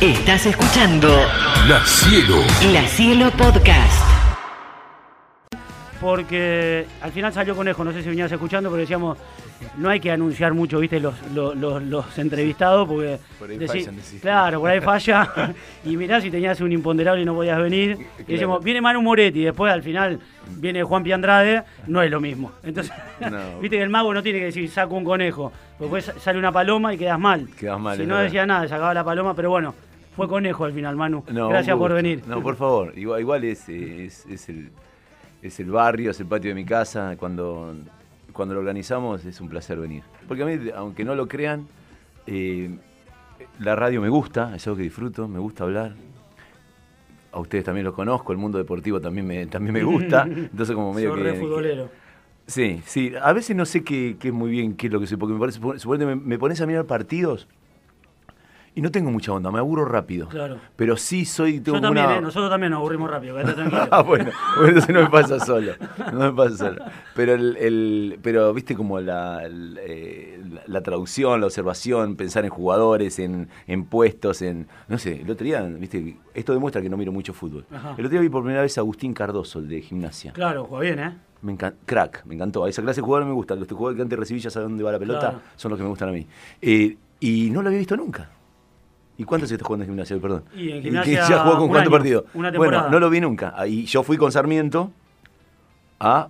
Estás escuchando La Cielo. La Cielo Podcast. Porque al final salió Conejo, no sé si venías escuchando, pero decíamos, no hay que anunciar mucho, viste, los, los, los- los entrevistados, porque... Por ahí decí- fallan, claro, por ahí falla. y mirá si tenías un imponderable y no podías venir. Y decíamos, viene Manu Moretti, y después al final viene Juan Piandrade, no es lo mismo. Entonces, No. viste que el mago no tiene que decir, saco un conejo, porque después sale una paloma y quedas mal. Quedás mal, Si no verdad. decía nada, sacaba la paloma, pero bueno, fue conejo al final, Manu. No, Gracias por venir. No, por favor. Igual, igual es, es, es el, es el barrio, es el patio de mi casa. Cuando, cuando lo organizamos es un placer venir. Porque a mí, aunque no lo crean, eh, la radio me gusta, es algo que disfruto, me gusta hablar. A ustedes también los conozco, el mundo deportivo también me, también me gusta. Entonces como medio que... re que- futbolero. Sí, sí. A veces no sé qué, qué es muy bien, qué es lo que soy. Porque me parece, suponete, me, me pones a mirar partidos y no tengo mucha onda, me aburro rápido. Claro. Pero sí soy. Tengo Yo también, una... ¿eh? nosotros también nos aburrimos rápido, tranquilo. Ah, bueno, entonces no me pasa solo. No me pasa solo. Pero, el, el- pero viste como la, el, eh, la, la traducción, la observación, pensar en jugadores, en, en puestos, en. No sé, el otro día, viste, esto demuestra que no miro mucho fútbol. Ajá. El otro día vi por primera vez a Agustín Cardoso, el de gimnasia. Claro, juega bien, ¿eh? Me encanta, crack, me encantó. Esa clase de jugadores me gustan. Los jugadores que antes recibí ya saben dónde va la pelota, Claro. son los que me gustan a mí. Eh, y no lo había visto nunca. ¿Y cuánto se está jugando en gimnasia? Perdón. Y en gimnasia ya jugó con cuántos partidos. una bueno, temporada. no lo vi nunca. Ahí yo fui con Sarmiento a,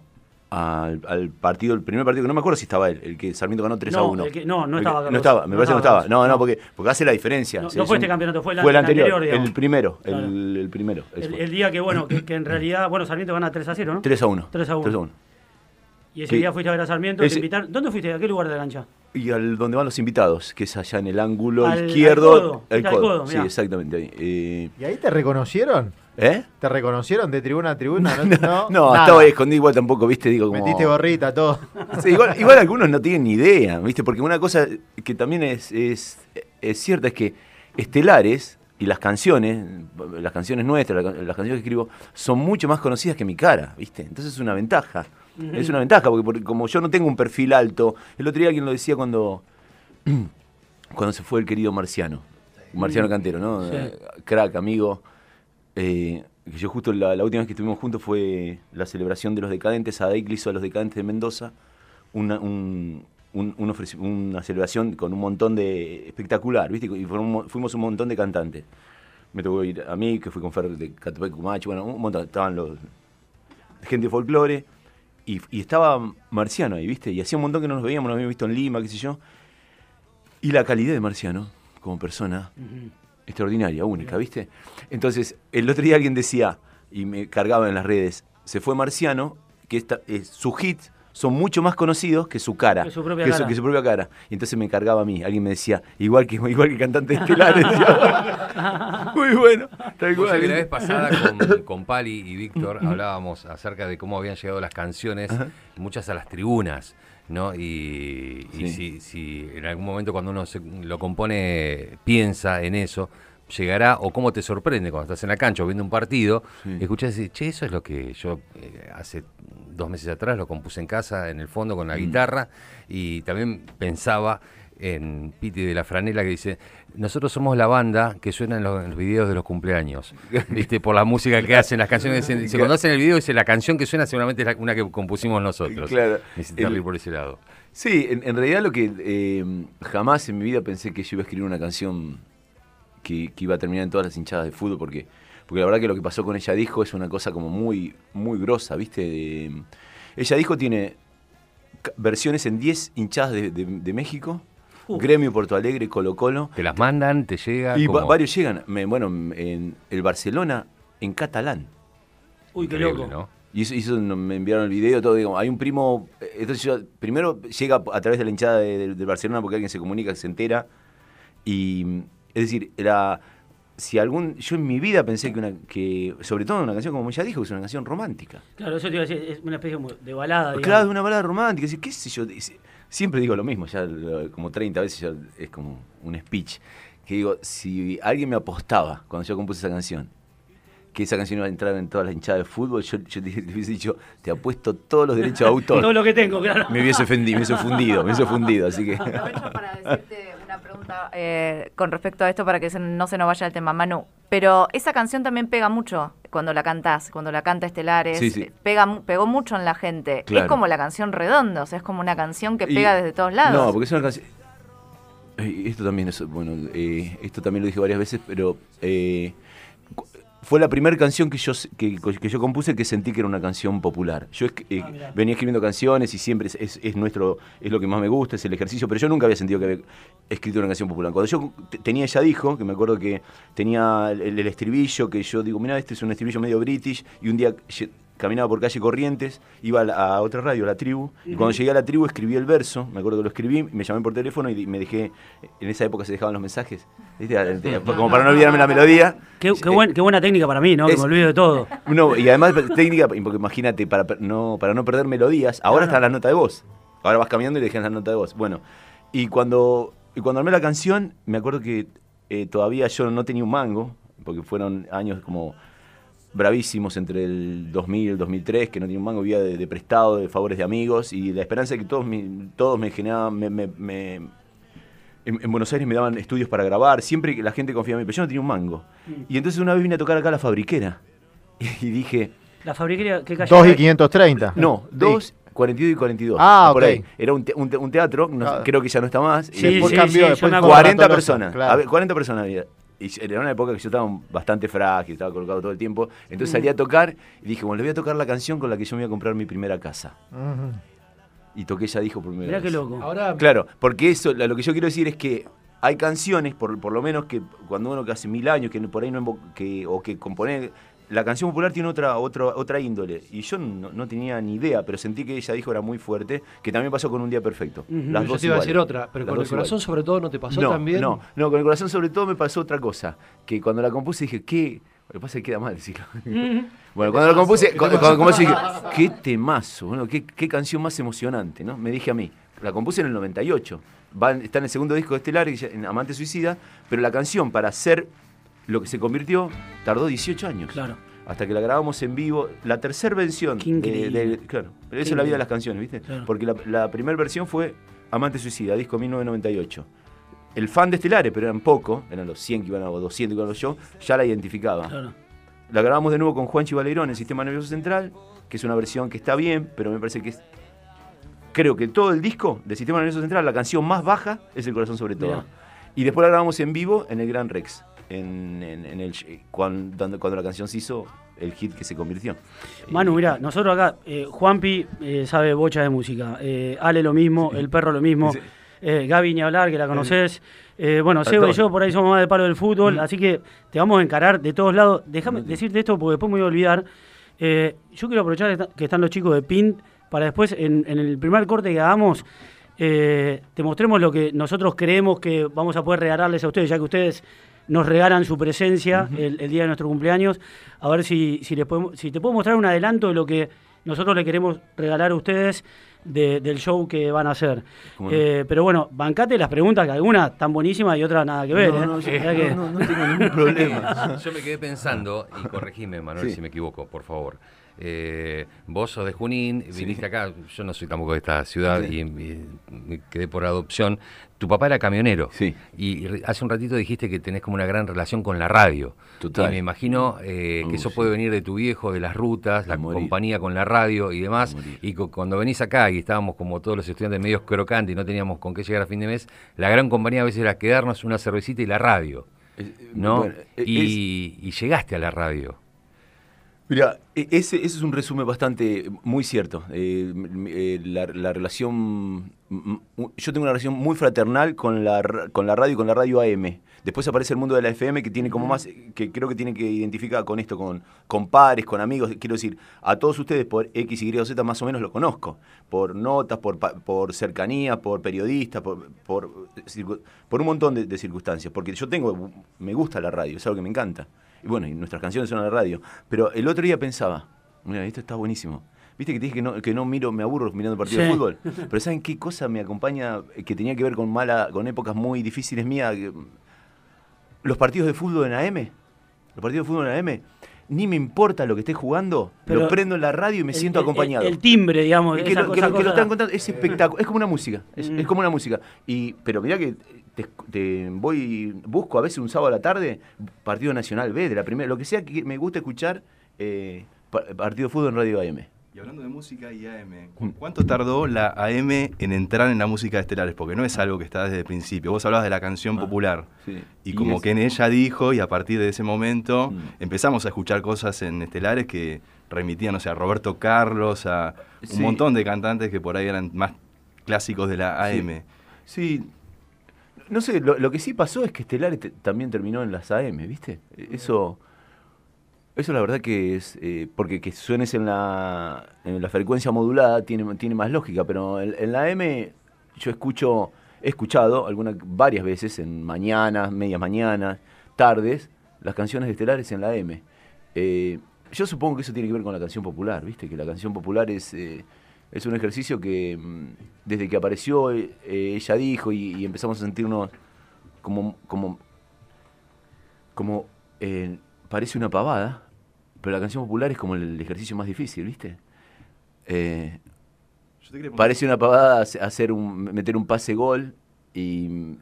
al, al partido, el primer partido, que no me acuerdo si estaba él, el que Sarmiento ganó 3 a No, 1. el que- no, no estaba No Cardoso. estaba, me No parece que no estaba. No, no, porque, porque hace la diferencia. No, no es fue un- este campeonato, fue el fue el an- el anterior, anterior, el primero, Claro. el, el primero. El, fue. el día que, bueno, que, que en realidad, bueno, Sarmiento gana 3 a 0, ¿no? 3 a 1. 3 a 1. Y ese Que- día fuiste a ver a Sarmiento, ese- te invitaron. ¿Dónde fuiste? ¿A qué lugar de la cancha? Y al donde van los invitados, que es allá en el ángulo Al- izquierdo. al codo, el al codo. codo, sí, exactamente ahí. Eh, ¿Y ahí te reconocieron? ¿Eh? ¿Te reconocieron de tribuna a tribuna? No, no, No, estaba ahí escondido igual tampoco, viste, digo como... Metiste gorrita, todo. Sí, igual, igual algunos no tienen ni idea, ¿viste? Porque una cosa que también es, es, es cierta es que Estelares y las canciones, las canciones nuestras, la- las canciones que escribo, son mucho más conocidas que mi cara, ¿viste? Entonces es una ventaja. Es una ventaja, porque, porque como yo no tengo un perfil alto, el otro día alguien lo decía cuando, cuando se fue el querido Marciano, Marciano Cantero, ¿no? Sí. Crack, amigo. Eh, yo justo la, la última vez que estuvimos juntos fue la celebración de los decadentes, a le hizo a los decadentes de Mendoza una, un- un- un ofreci- una celebración con un montón de espectacular, ¿viste? Y mo- fuimos un montón de cantantes. Me tocó ir a mí, que fui con Fer de Catepec Cumacho, bueno, un montón, estaban los gente de folclore, y, y estaba Marciano ahí, ¿viste? Y hacía un montón que no nos veíamos, nos habíamos visto en Lima, qué sé yo. Y la calidad de Marciano, como persona, extraordinaria, única, ¿viste? Entonces, el otro día alguien decía, y me cargaba en las redes, se fue Marciano, que esta, eh, sus hits son mucho más conocidos que su cara. Que su propia que cara. que su propia cara. Y entonces me cargaba a mí. Alguien me decía, igual que, igual que cantante estelar. decía. Muy bueno. Tal cual. la vez pasada con, con Pali y Víctor hablábamos acerca de cómo habían llegado las canciones, muchas a las tribunas, ¿no? Y, y Sí. si, si en algún momento cuando uno se- lo compone piensa en eso, llegará, o cómo te sorprende cuando estás en la cancha o viendo un partido, Sí. y escuchás y decís, che, eso es lo que yo eh, hace dos meses atrás lo compuse en casa, en el fondo, con la Mm. guitarra, y también pensaba en Piti de la Franela que dice, nosotros somos la banda que suena en los, en los videos de los cumpleaños, ¿viste? Por la música que hacen, las canciones, dice, cuando hacen el video dice, la canción que suena seguramente es la- una que compusimos nosotros. Claro. El- ir por ese lado. Sí, en, en realidad lo que eh, jamás en mi vida pensé que yo iba a escribir una canción que, que iba a terminar en todas las hinchadas de fútbol, porque, porque la verdad que lo que pasó con ella dijo es una cosa como muy, muy grosa, ¿viste? De- ella dijo tiene versiones en 10 hinchadas de, de- de México. Gremio, Porto Alegre, Colo Colo, Te las mandan, te llega. y como- varios llegan, me- bueno, en el Barcelona en catalán. Uy, qué loco. ¿no? Y eso, eso me enviaron el video, todo, digo, hay un primo, entonces yo, primero llega a través de la hinchada de, de- del Barcelona porque alguien se comunica, se entera, y es decir, era, si algún, yo en mi vida pensé que una, que, sobre todo una canción como ella dijo, que es una canción romántica. Claro, eso te iba a decir, es una especie de balada. digamos. Claro, es una balada romántica, qué sé yo, siempre digo lo mismo, ya como 30 veces ya es como un speech, que digo, si alguien me apostaba cuando yo compuse esa canción, que esa canción iba a entrar en todas las hinchadas de fútbol, yo, yo te, te hubiese dicho, te apuesto todos los derechos de autor. Todo lo que tengo, claro. Me hubiese ofendido, me hubiese fundido, me hubiese fundido, así que... Aprovecho para decirte pregunta eh, con respecto a esto para que se- no se nos vaya el tema, Manu. Pero esa canción también pega mucho cuando la cantás, cuando la canta Estelares. Sí, sí. Pega, pegó mucho en la gente. Claro. Es como la canción Redonda, o sea, es como una canción que Y- pega desde todos lados. No, porque es una canción. Esto también es, bueno, eh, esto también lo dije varias veces, pero eh, fue la primera canción que yo, que, que yo compuse que sentí que era una canción popular. Yo eh, Ah, venía escribiendo canciones y siempre es, es- es nuestro, es lo que más me gusta, es el ejercicio, pero yo nunca había sentido que había escrito una canción popular. Cuando yo te- tenía Ya Dijo, que me acuerdo que tenía el, el estribillo, que yo digo, mira, este es un estribillo medio british, y un día caminaba por calle Corrientes, iba a, la- a otra radio, a la tribu, y cuando llegué a la tribu escribí el verso, me acuerdo que lo escribí, me llamé por teléfono y me dejé, en esa época se dejaban los mensajes, ¿viste? como para no olvidarme la melodía. Qué, qué buen- qué buena técnica para mí, ¿no? Que me olvido de todo. No, y además técnica, porque imagínate, para, no, para no perder melodías, ahora Claro. están las notas de voz. Ahora vas cambiando y le dejas la nota de voz. Bueno, y cuando, y cuando armé la canción, me acuerdo que eh, todavía yo no tenía un mango, porque fueron años como bravísimos entre el 2000 y el 2003, que no tenía un mango, vivía de, de prestado, de favores de amigos, y la esperanza de que todos, mi- todos me generaban, me- me- me, en, en Buenos Aires me daban estudios para grabar, siempre que la gente confiaba en mí, pero yo no tenía un mango. Y entonces una vez vine a tocar acá a la fabriquera y dije, La fabriquería, ¿qué calle? 2 y 530. no, Sí. 2, 42 y 42. Ah, por ok. ahí. Era un, te- un te- un teatro, no Ah. creo que ya no está más. y Sí, después sí, cambió, sí, después me acuerdo. 40 Tolosa, personas. claro. A ver, 40 personas había. Y era una época que yo estaba bastante frágil, estaba colocado todo el tiempo. Entonces salí a tocar y dije, bueno, le voy a tocar la canción con la que yo me voy a comprar mi primera casa. Y toqué Ya Dijo por primera Mirá vez. qué loco. Ahora, Claro, porque eso, lo que yo quiero decir es que hay canciones, por, por lo menos que cuando uno que hace mil años, que por ahí no que, o que compone, la canción popular tiene otra, otra, otra índole. Y yo no, no tenía ni idea, pero sentí que ella dijo era muy fuerte, que también pasó con Un Día Perfecto. Las yo dos te iba a decir otra, pero Las con el corazón iguales. sobre todo no te pasó no, también. No, no, con el corazón sobre todo me pasó otra cosa, que cuando la compuse dije, ¿qué? Lo que pasa es que queda mal decirlo. bueno, cuando la compuse, cuando, cuando dije, qué temazo, bueno, qué, qué canción más emocionante, ¿no? Me dije a mí, la compuse en el 98, va está en el segundo disco de Estelar, en Amante Suicida, pero la canción para ser lo que se convirtió tardó 18 años. Claro. Hasta que la grabamos en vivo, la tercera versión. Qué de- claro, pero eso es la vida de las canciones, ¿viste? Claro. Porque la, la primera versión fue Amante Suicida, disco 1998 el fan de Estelares, pero eran poco, eran los 100 que iban a, o 200 que iban a los shows, ya la identificaba. Claro. La grabamos de nuevo con Juanchi Valerón en Sistema Nervioso Central, que es una versión que está bien, pero me parece que es. Creo que todo el disco de Sistema Nervioso Central, la canción más baja es El Corazón sobre todo. Mirá. Y después la grabamos en vivo en el Gran Rex, en, en- en el, cuando, cuando la canción se hizo el hit que se convirtió. Manu, mira, nosotros acá, eh, Juanpi eh, sabe bocha de música, eh, Ale lo mismo, el perro lo mismo, Sí. eh, Gaby ni hablar, que la conoces. Eh, bueno, Seba y yo por ahí somos más del palo del fútbol, Mm. así que te vamos a encarar de todos lados. Déjame No decirte esto porque después me voy a olvidar. Eh, yo quiero aprovechar que, está- que están los chicos de Pint para después, en, en el primer corte que hagamos, eh, te mostremos lo que nosotros creemos que vamos a poder regalarles a ustedes, ya que ustedes nos regalan su presencia el, el día de nuestro cumpleaños. A ver si, si, les podemos- si te puedo mostrar un adelanto de lo que nosotros le queremos regalar a ustedes de- del show que van a hacer. Eh, pero bueno, bancate las preguntas, que algunas están buenísimas y otras nada que ver. No, ¿eh? no, yo- Mirá que- no, no tengo ningún problema. Yo me quedé pensando, y corregime, Manuel, Sí. si me equivoco, por favor. Eh, vos sos de Junín, viniste acá, yo no soy tampoco de esta ciudad Sí. y, y me quedé por adopción. Tu papá era camionero. Sí. Y, hace un ratito dijiste que tenés como una gran relación con la radio. Total. Y me imagino eh, Uh, que eso sí. puede venir de tu viejo, de las rutas, la compañía con la radio y demás. Y cu- cuando venís acá y estábamos como todos los estudiantes medios crocantes y no teníamos con qué llegar a fin de mes, la gran compañía a veces era quedarnos una cervecita y la radio. Eh, ¿no? bueno, es- y, y llegaste a la radio. Mira, e- ese, ese es un resumen bastante muy cierto. Eh, eh, la, la relación, yo tengo una relación muy fraternal con la, con la radio y con la radio AM. Después aparece el mundo de la FM que tiene como más, que creo que tiene que identificar con esto, con, con pares, con amigos. Quiero decir, a todos ustedes por X, Y o Z más o menos lo conozco. Por notas, por, por cercanía, por periodistas, por, por, por un montón de, de circunstancias. Porque yo tengo, me gusta la radio, es algo que me encanta. Y bueno, y nuestras canciones son en la radio. Pero el otro día pensaba, mira, esto está buenísimo. Viste que te dije que no, que no miro, me aburro mirando partidos Sí. de fútbol. Pero ¿saben qué cosa me acompaña eh, que tenía que ver con mala, con épocas muy difíciles mías? Los partidos de fútbol en AM. Los partidos de fútbol en AM. Ni me importa lo que esté jugando, Pero lo prendo en la radio y me El- siento el- acompañado. El, timbre, digamos. Que, esa lo, que cosa- lo- que lo cosa- están contando es espectacular, es como una música, es, Mm. es como una música. Y, pero mirá que te, te voy, busco a veces un sábado a la tarde, partido nacional B, de la primera, lo que sea que me gusta escuchar, eh, pa- partido fútbol en Radio AM. Y hablando de música y AM, Mm. ¿cu- ¿cuánto tardó la AM en entrar en la música de Estelares? Porque no es algo que está desde el principio. Vos hablabas de la canción Ah, popular. sí. Y, Y como es- que en ella dijo, y a partir de ese momento Mm. empezamos a escuchar cosas en Estelares que remitían, o sea, a Roberto Carlos, a un Sí. montón de cantantes que por ahí eran más clásicos de la AM. Sí. No sé, lo, lo que sí pasó es que Estelares te- también terminó en las AM, ¿viste? Eso, eso la verdad que es, eh, porque que suenes en la, en la frecuencia modulada tiene, tiene más lógica, pero en, la AM yo escucho, he escuchado algunas, varias veces en mañanas, medias mañanas, tardes, las canciones de Estelares en la AM. Eh, yo supongo que eso tiene que ver con la canción popular, ¿viste? Que la canción popular es, eh, es un ejercicio que mm, desde que apareció ella dijo y, y empezamos a sentirnos como, como, como parece una pavada, pero la canción popular es como el ejercicio más difícil, ¿viste? Eh, Parece una pavada hace- hacer un, meter un pase gol y,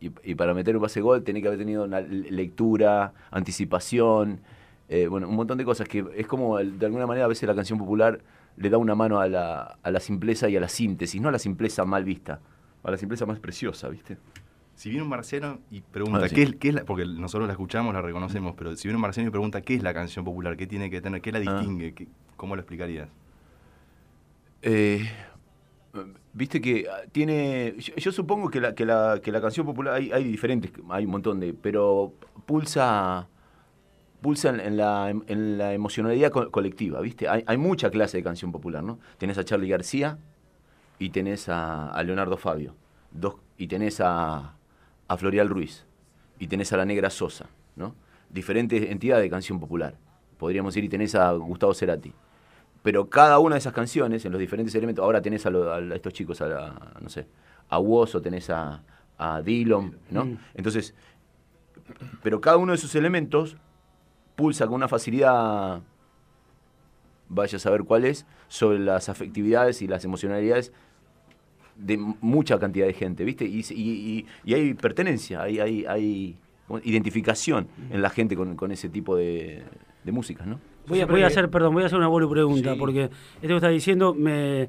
y, y para meter un pase gol tenés que haber tenido una le- lectura, anticipación, eh, bueno, un montón de cosas que es como de alguna manera a veces la canción popular le da una mano a la, a la simpleza y a la síntesis, no a la simpleza mal vista, a la simpleza más preciosa, ¿viste? Si viene un marciano y pregunta, Ah, sí. ¿qué, es, qué es la, porque nosotros la escuchamos, la reconocemos, pero si viene un marciano y pregunta, ¿qué es la canción popular? ¿Qué tiene que tener? ¿Qué la Ah. distingue? ¿Qué- ¿Cómo lo explicarías? Eh, Viste que tiene. Yo, yo supongo que la, que la, que la canción popular. Hay, hay diferentes, hay un montón de. Pero pulsa. Pulsa en, en la, en la emocionalidad co- colectiva, ¿viste? Hay, hay mucha clase de canción popular, ¿no? Tenés a Charlie García y tenés a, a Leonardo Fabio. Dos, y tenés a, a Florial Ruiz. Y tenés a la Negra Sosa, ¿no? Diferentes entidades de canción popular. Podríamos decir, y tenés a Gustavo Cerati pero cada una de esas canciones, en los diferentes elementos, ahora tenés a, lo- a estos chicos, a, la- no sé, a Woz o tenés a, a Dillon, ¿no? Mm. Entonces, pero cada uno de esos elementos pulsa con una facilidad, vaya a saber cuál es, sobre las afectividades y las emocionalidades de mucha cantidad de gente, ¿viste? Y, y- y- y hay pertenencia, hay, hay, hay identificación en la gente con, con ese tipo de, de músicas, ¿no? Voy a, voy a hacer, perdón, voy a hacer una bolu pregunta, Sí. porque esto que está diciendo me,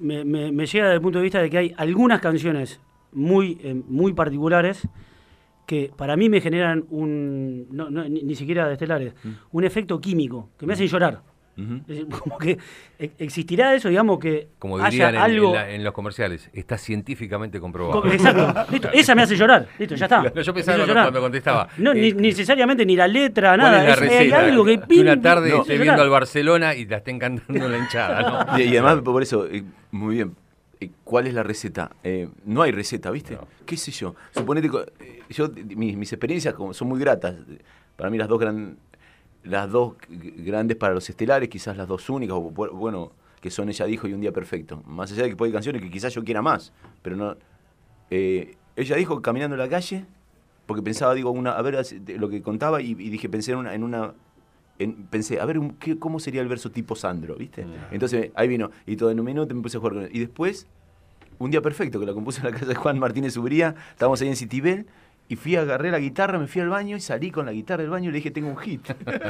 me, me- me llega desde el punto de vista de que hay algunas canciones muy, eh, muy particulares que para mí me generan un, no, no, ni, ni siquiera de estelares, Mm. un efecto químico, que me hacen llorar. Como que e- existirá eso, digamos, que Como haya dirían en, algo... en la- en los comerciales, está científicamente comprobado. Co- Exacto, listo, esa me hace llorar, listo, ya está. No, yo pensaba cuando- llorar. cuando contestaba, No, ni, eh, ni necesariamente ni la letra, ¿Cuál nada. es la es- hay receta? algo que, una tarde hace esté llorar. viendo al Barcelona y la estén cantando la hinchada, ¿no? Y, y además, por eso, eh, muy bien. eh, ¿Cuál es la receta? Eh, no hay receta, ¿viste? ¿Qué sé yo? Suponete, yo, mis, mis experiencias son muy gratas. Para mí las dos gran, las dos grandes para los estelares, quizás las dos únicas, o bu- bueno, que son Ella dijo y Un día perfecto. Más allá de que puede canciones que quizás yo quiera más, pero no. eh, ella dijo caminando en la calle, porque pensaba, digo, una, a ver lo que contaba y, y dije, pensé en una, en una en- pensé, a ver, un- ¿qué- ¿cómo sería el verso tipo Sandro? ¿Viste? Entonces ahí vino, y todo en un minuto me puse a jugar con él. Y después, un día perfecto, que la compuse en la casa de Juan Martínez Ubría, estábamos ahí en Citibel, y fui, agarré la guitarra, me fui al baño y salí con la guitarra del baño y le dije, tengo un hit.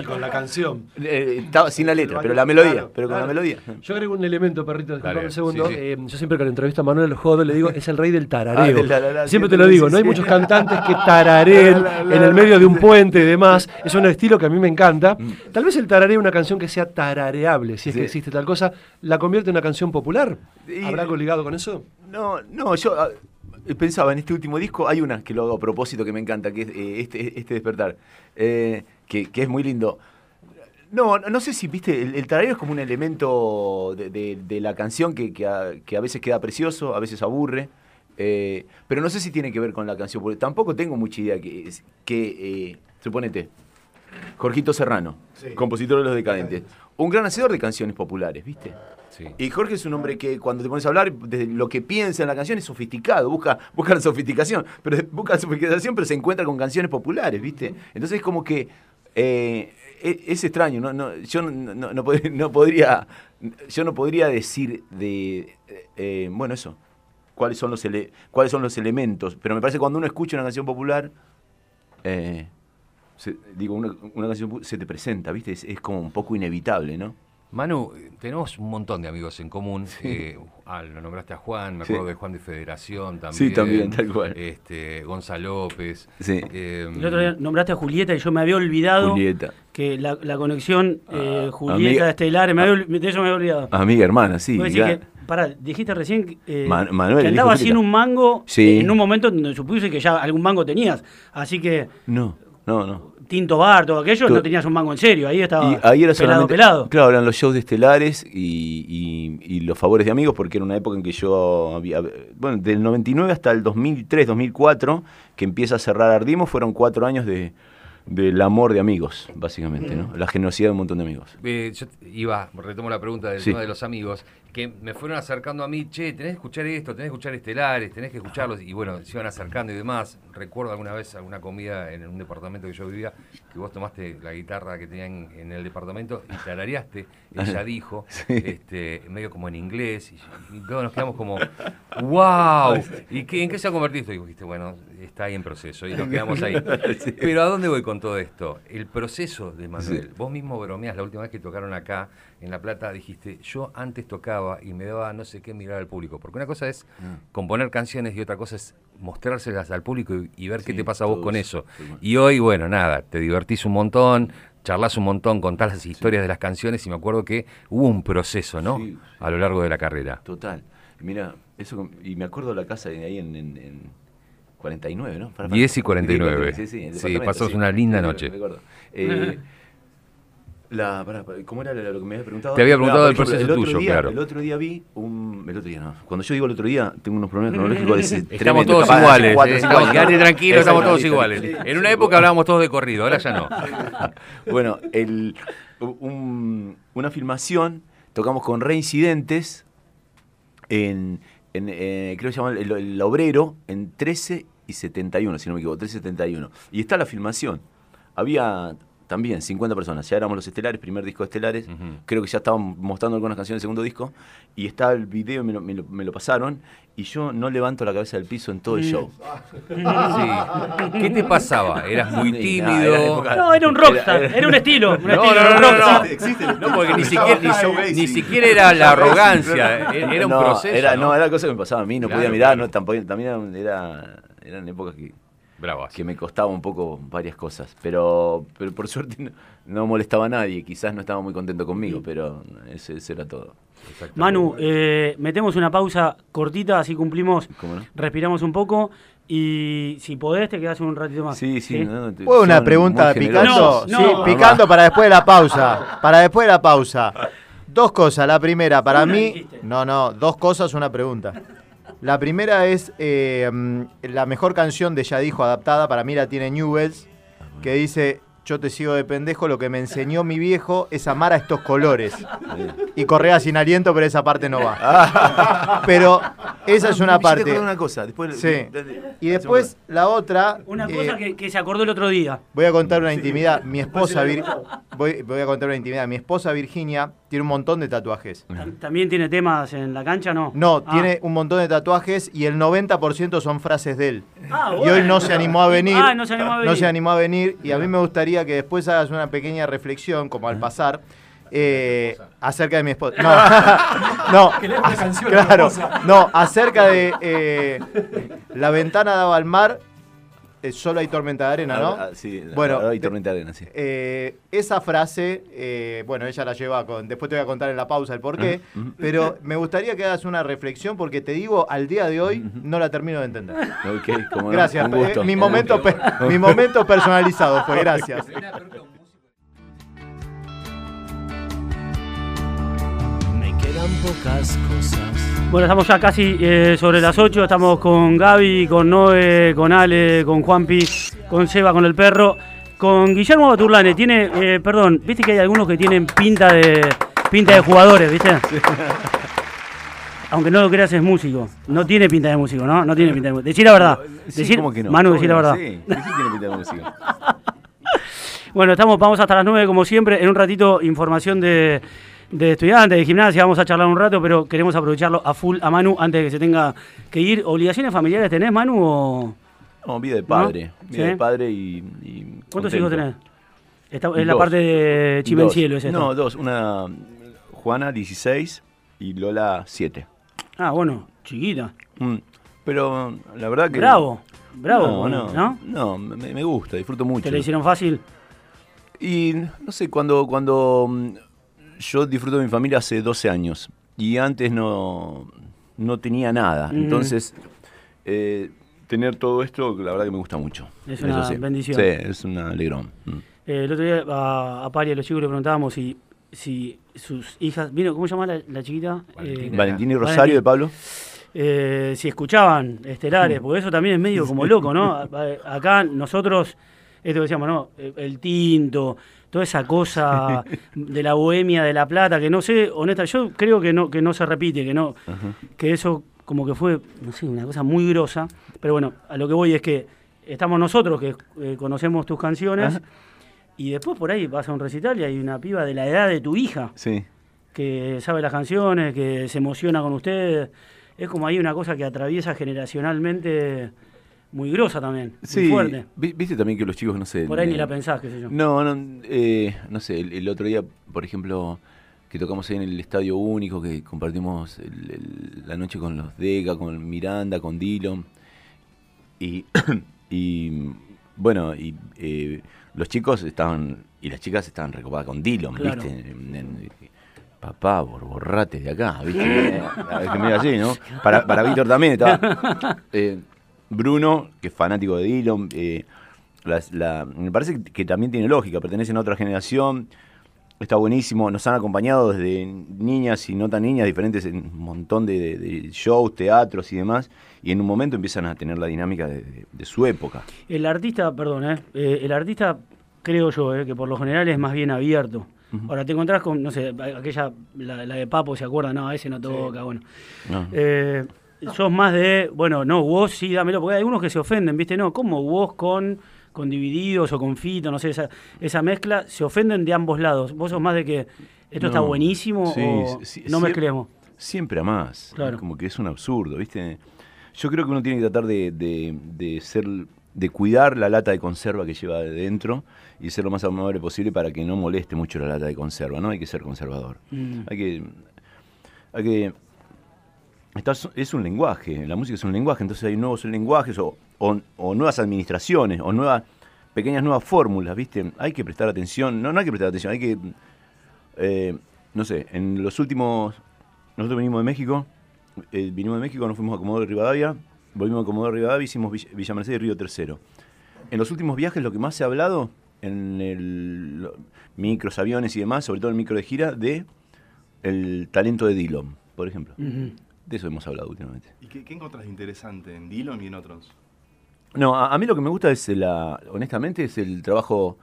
Y con la canción. Eh, estaba sin la letra, pero la melodía, Claro, pero con claro. la melodía. Yo agrego un elemento, perrito, disculpame un segundo. sí, sí. Eh, yo siempre que le entrevisto a Manuel Jodo le digo, es el rey del tarareo. Ah, tarará, siempre te lo digo, no hay muchos cantantes que tarareen en el medio de un puente y demás. Es un estilo que a mí me encanta. Tal vez el tarareo, una canción que sea tarareable, si es Mm. Sí. que existe tal cosa, la convierte en una canción popular. ¿Habrá algo ligado con eso? No, no, yo pensaba en este último disco, hay una que lo hago a propósito que me encanta, que es eh, este, este despertar, eh, que, que es muy lindo. No, no sé si, viste, el, el tarareo es como un elemento de, de- de la canción que, que a, que a veces queda precioso, a veces aburre, eh, pero no sé si tiene que ver con la canción, porque tampoco tengo mucha idea que, que suponete, Jorgito Serrano, Sí. compositor de Los Decadentes, un gran hacedor de canciones populares, ¿viste? Sí. Y Jorge es un hombre que cuando te pones a hablar, desde lo que piensa en la canción es sofisticado, busca, busca la sofisticación, pero busca la sofisticación, pero se encuentra con canciones populares, ¿viste? Entonces es como que Eh, e- es extraño, no, no, yo no, no- no pod- no podría, yo no podría decir de, eh, bueno, eso, cuáles son los ele- cuáles son los elementos, pero me parece que cuando uno escucha una canción popular, eh, se- digo, una, una canción se te presenta, ¿viste? Es, es como un poco inevitable, ¿no? Manu, eh, tenemos un montón de amigos en común. Eh, ah, lo nombraste a Juan, me Sí. acuerdo de Juan de Federación también. Sí, también, tal cual. Este, Gonzalo López. Sí. eh, El otro día nombraste a Julieta y yo me había olvidado Julieta. que la, la conexión eh, Ah, Julieta amiga- Estelar, me había ol- de eso me había olvidado. Amiga, hermana, sí. Pará, dijiste recién eh, Man- Manuel, que sin Julieta. un mango Sí. en un momento donde supuse que ya algún mango tenías. Así que No, no, no. Tinto Bar, todo aquello, no tenías un mango en serio. Ahí estaba Y ahí era pelado. Claro, eran los shows de estelares y, y- y los favores de amigos, porque era una época en que yo había. Bueno, del 99 hasta el 2003, 2004, que empieza a cerrar Ardimos, fueron cuatro años de del amor de amigos, básicamente, ¿no? La generosidad de un montón de amigos. Eh, yo iba, retomo la pregunta del Sí. tema de los amigos, que me fueron acercando a mí, che, tenés que escuchar esto, tenés que escuchar estelares, tenés que escucharlos, y bueno, se iban acercando y demás. Recuerdo alguna vez alguna comida en un departamento que yo vivía, que vos tomaste la guitarra que tenían en el departamento y tarareaste, ella dijo, este, medio como en inglés, y, y todos nos quedamos como, wow, ¿y qué, en qué se ha convertido? esto? Y dijiste, bueno, está ahí en proceso, y nos quedamos ahí. Pero ¿a dónde voy con todo esto? El proceso de Manuel. Sí. Vos mismo bromeás, la última vez que tocaron acá en La Plata, dijiste, yo antes tocaba y me daba no sé qué mirar al público. Porque una cosa es Mm. componer canciones y otra cosa es mostrárselas al público y, y ver qué Sí, te pasa a vos con eso. Y hoy, bueno, nada, te divertís un montón, charlas un montón, contás las historias de las canciones y me acuerdo que hubo un proceso, ¿no? Sí, sí. A lo largo de la carrera. Total. Mira, eso y me acuerdo la casa de ahí en, en- en 49, ¿no? Para- 10 y 49. Sí, sí, Sí, departamento, pasamos una linda noche. me acuerdo. Eh, la, pará, ¿Cómo era lo que me habías preguntado? Te había preguntado por del proceso el otro tuyo, día- claro. El otro día vi un... El otro día no. Cuando yo digo el otro día, tengo unos problemas cronológicos ese Estamos tremendo, todos capaz iguales, cuatro, eh, cinco años. quedate tranquilo, estamos todos iguales. En una época hablábamos todos de corrido, ahora ya no. bueno, el, un- una filmación, tocamos con Reincidentes en, en, eh, creo que se llama el, el Obrero, en 13 y 71, si no me equivoco, 13 y 71. Y está la filmación. Había también 50 personas, ya éramos los estelares, primer disco de estelares, creo que ya estaban mostrando algunas canciones del segundo disco, y está el video, me lo, me lo- me lo pasaron, y yo no levanto la cabeza del piso en todo el show. Sí. ¿Qué te pasaba? ¿Eras muy era tímido? época- No, era un rockstar, Era- era un estilo. Un No, estilo no, no, no. Existe el- No, porque ni siquiera, ni, siquiera era la arrogancia, era un No, proceso. Era, ¿no? no, era cosa que me pasaba a mí, no Claro, podía mirar, claro. no, tampoco, también era, eran épocas que, Bravas. que me costaba un poco varias cosas, pero, pero por suerte no, no molestaba a nadie, quizás no estaba muy contento conmigo, pero ese, ese era todo. Manu, eh, metemos una pausa cortita, así cumplimos, ¿Cómo no? respiramos un poco y si podés te quedás un ratito más. Sí, sí. no, no, te- ¿Puedo una pregunta picando? generosos. No, sí, no. picando para después de la pausa. Para después de la pausa. Dos cosas. La primera, para mí. dijiste. No, no, dos cosas, una pregunta. La primera es eh, la mejor canción de Ya Dijo adaptada. Para mí la tiene Newells. Que dice: Yo te sigo de pendejo. Lo que me enseñó mi viejo es amar a estos colores. Y Correa sin aliento, pero esa parte no va. Pero esa es una parte. una cosa, después, Sí. Y después la otra. Una eh, cosa que, que se acordó el otro día. Voy a contar una intimidad. Mi esposa, Vir- voy, voy a contar una intimidad. Mi esposa Virginia tiene un montón de tatuajes. Tam- ¿También tiene temas en la cancha, no? No, Ah. tiene un montón de tatuajes y el 90% son frases de él. Ah, Y hoy no bueno. se animó a venir. Ah, no se animó a venir. No se animó a venir. Y a mí me gustaría que después hagas una pequeña reflexión, como al pasar, eh, acerca de mi esposa. No, no, claro, no, acerca de eh, la ventana daba al mar. Eh, solo hay tormenta de arena, ¿no? Ah, ah, sí, Bueno, hay tormenta de arena, sí. Eh, esa frase, eh, bueno, ella la lleva con. Después te voy a contar en la pausa el porqué. Pero me gustaría que hagas una reflexión porque te digo, al día de hoy no la termino de entender. Ok, cómo no, Gracias. un gusto. eh, mi, momento mi momento personalizado fue, gracias. Pocas cosas. Bueno, estamos ya casi eh, sobre las 8, estamos con Gaby, con Noé, con Ale, con Juanpi, con Seba, con el perro, con Guillermo Baturlane. Tiene, eh, perdón, viste que hay algunos que tienen pinta de pinta de jugadores, ¿viste? Aunque no lo creas es músico. No tiene pinta de músico, ¿no? No tiene pinta de músico. Decí la verdad. Sí, Decir, ¿cómo que no? Manu, ¿Cómo decí que la verdad. Sí, sí tiene pinta de música. Bueno, estamos, vamos hasta las 9 como siempre. En un ratito, información de, de estudiantes, de gimnasia. Vamos a charlar un rato, pero queremos aprovecharlo a full a Manu antes de que se tenga que ir. ¿Obligaciones familiares tenés, Manu? O... No, vida de padre. ¿No? Vida ¿Sí? de padre y. y ¿Cuántos contento. hijos tenés? Esta, es la parte de Chimencielo, es esta. No, dos. Una Juana, 16, y Lola, 7. Ah, bueno, chiquita. Mm, Pero la verdad que. Bravo, bravo, No, no, ¿no? no, me, me gusta, disfruto mucho. ¿Te la hicieron fácil? Y no sé, cuando, cuando mm, yo disfruto de mi familia hace 12 años y antes no, no tenía nada. Mm. Entonces, eh, tener todo esto, la verdad que me gusta mucho. Es una sí. bendición. Sí, es un alegrón. Mm. Eh, el otro día a, a Pari, a los chicos, le preguntábamos si, si sus hijas. ¿Vino? ¿Cómo se llama la, la chiquita? Eh, Valentín y Rosario de Pablo. eh, si escuchaban estelares, porque eso también es medio como loco, ¿no? Acá nosotros, esto que decíamos, ¿no? El tinto, toda esa cosa de la bohemia de La Plata, que no sé, honesta, yo creo que no, que no se repite, que no, que eso como que fue, no sé, una cosa muy grosa, pero bueno, a lo que voy es que estamos nosotros que eh, conocemos tus canciones, Ajá. y después por ahí vas a un recital y hay una piba de la edad de tu hija Sí. que sabe las canciones, que se emociona con ustedes. Es como hay una cosa que atraviesa generacionalmente muy grosa también, Sí, muy fuerte. vi- viste también que los chicos, no sé. Por ahí eh, ni la pensás, qué sé yo. No, no, eh, no sé, el, el otro día, por ejemplo, que tocamos ahí en el Estadio Único, que compartimos el- el- la noche con los Deca, con Miranda, con Dillon. Y, y bueno, y eh, los chicos estaban, y las chicas estaban recopadas con Dillon, Claro. ¿viste? En- en- papá, bor- borrate de acá, ¿viste? A medio así, ¿no? Para, para Víctor también estaba. Eh, Bruno, que es fanático de Dillon, eh, la- me parece que también tiene lógica, pertenecen a otra generación, está buenísimo, nos han acompañado desde niñas y no tan niñas, diferentes en un montón de, shows, teatros y demás, y en un momento empiezan a tener la dinámica de, de- de su época. El artista, perdón, ¿eh? Eh, el artista, creo yo, ¿eh? que por lo general es más bien abierto. Ahora te encontrás con, no sé, aquella, la, la de Papo, ¿se acuerda? No, ese no toca, bueno. ¿no? Sos más de, bueno, no, vos sí, dámelo, porque hay algunos que se ofenden, ¿viste? No, como vos con, con Divididos o con Fito, no sé, esa, esa mezcla, se ofenden de ambos lados. Vos sos más de que esto está buenísimo sí, o sí, no mezclemos. Siempre a más. Claro. Como que es un absurdo, ¿viste? Yo creo que uno tiene que tratar de, de- de ser de cuidar la lata de conserva que lleva de dentro y ser lo más amable posible para que no moleste mucho la lata de conserva, ¿no? Hay que ser conservador. Mm. Hay que hay que es un lenguaje, la música es un lenguaje, entonces hay nuevos lenguajes o, o- nuevas administraciones o nuevas pequeñas nuevas fórmulas, ¿viste? Hay que prestar atención, no, no hay que prestar atención, hay que eh, no sé, en los últimos nosotros venimos de México, eh, vinimos de México, nos fuimos a Comodoro Rivadavia, volvimos a Comodoro Rivadavia, hicimos Villa, Mercedes y Río Tercero. En los últimos viajes lo que más se ha hablado en el micros, aviones y demás, sobre todo en el micro de gira, de el talento de Dillon, por ejemplo. Ujú. De eso hemos hablado últimamente. ¿Y qué, qué encontrás de interesante en Dillon y en otros? No, a, a mí lo que me gusta es, la, honestamente, es el trabajo,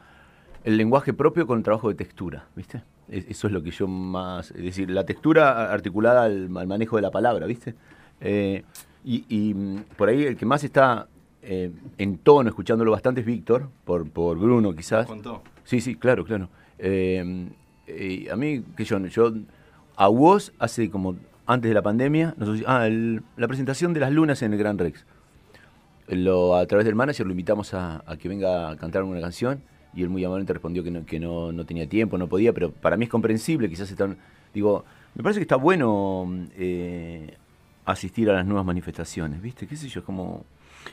el lenguaje propio con el trabajo de textura, ¿viste? Es- eso es lo que yo más, es decir, la textura articulada al, al manejo de la palabra, ¿viste? Eh, y, y, mm, por ahí el que más está eh, en tono, escuchándolo bastante, es Víctor, por, por Bruno quizás. ¿Contó? Sí, sí, claro, claro. Eh, a mí, que yo, yo, a vos hace como antes de la pandemia, nosotros, ah, el- la presentación de las lunas en el Gran Rex. Lo, a través del manager lo invitamos a, a que venga a cantar una canción y él muy amablemente respondió que no, que no, no tenía tiempo, no podía, pero para mí es comprensible, quizás están, digo, me parece que está bueno eh, asistir a las nuevas manifestaciones, ¿viste? ¿Qué sé yo? Es como...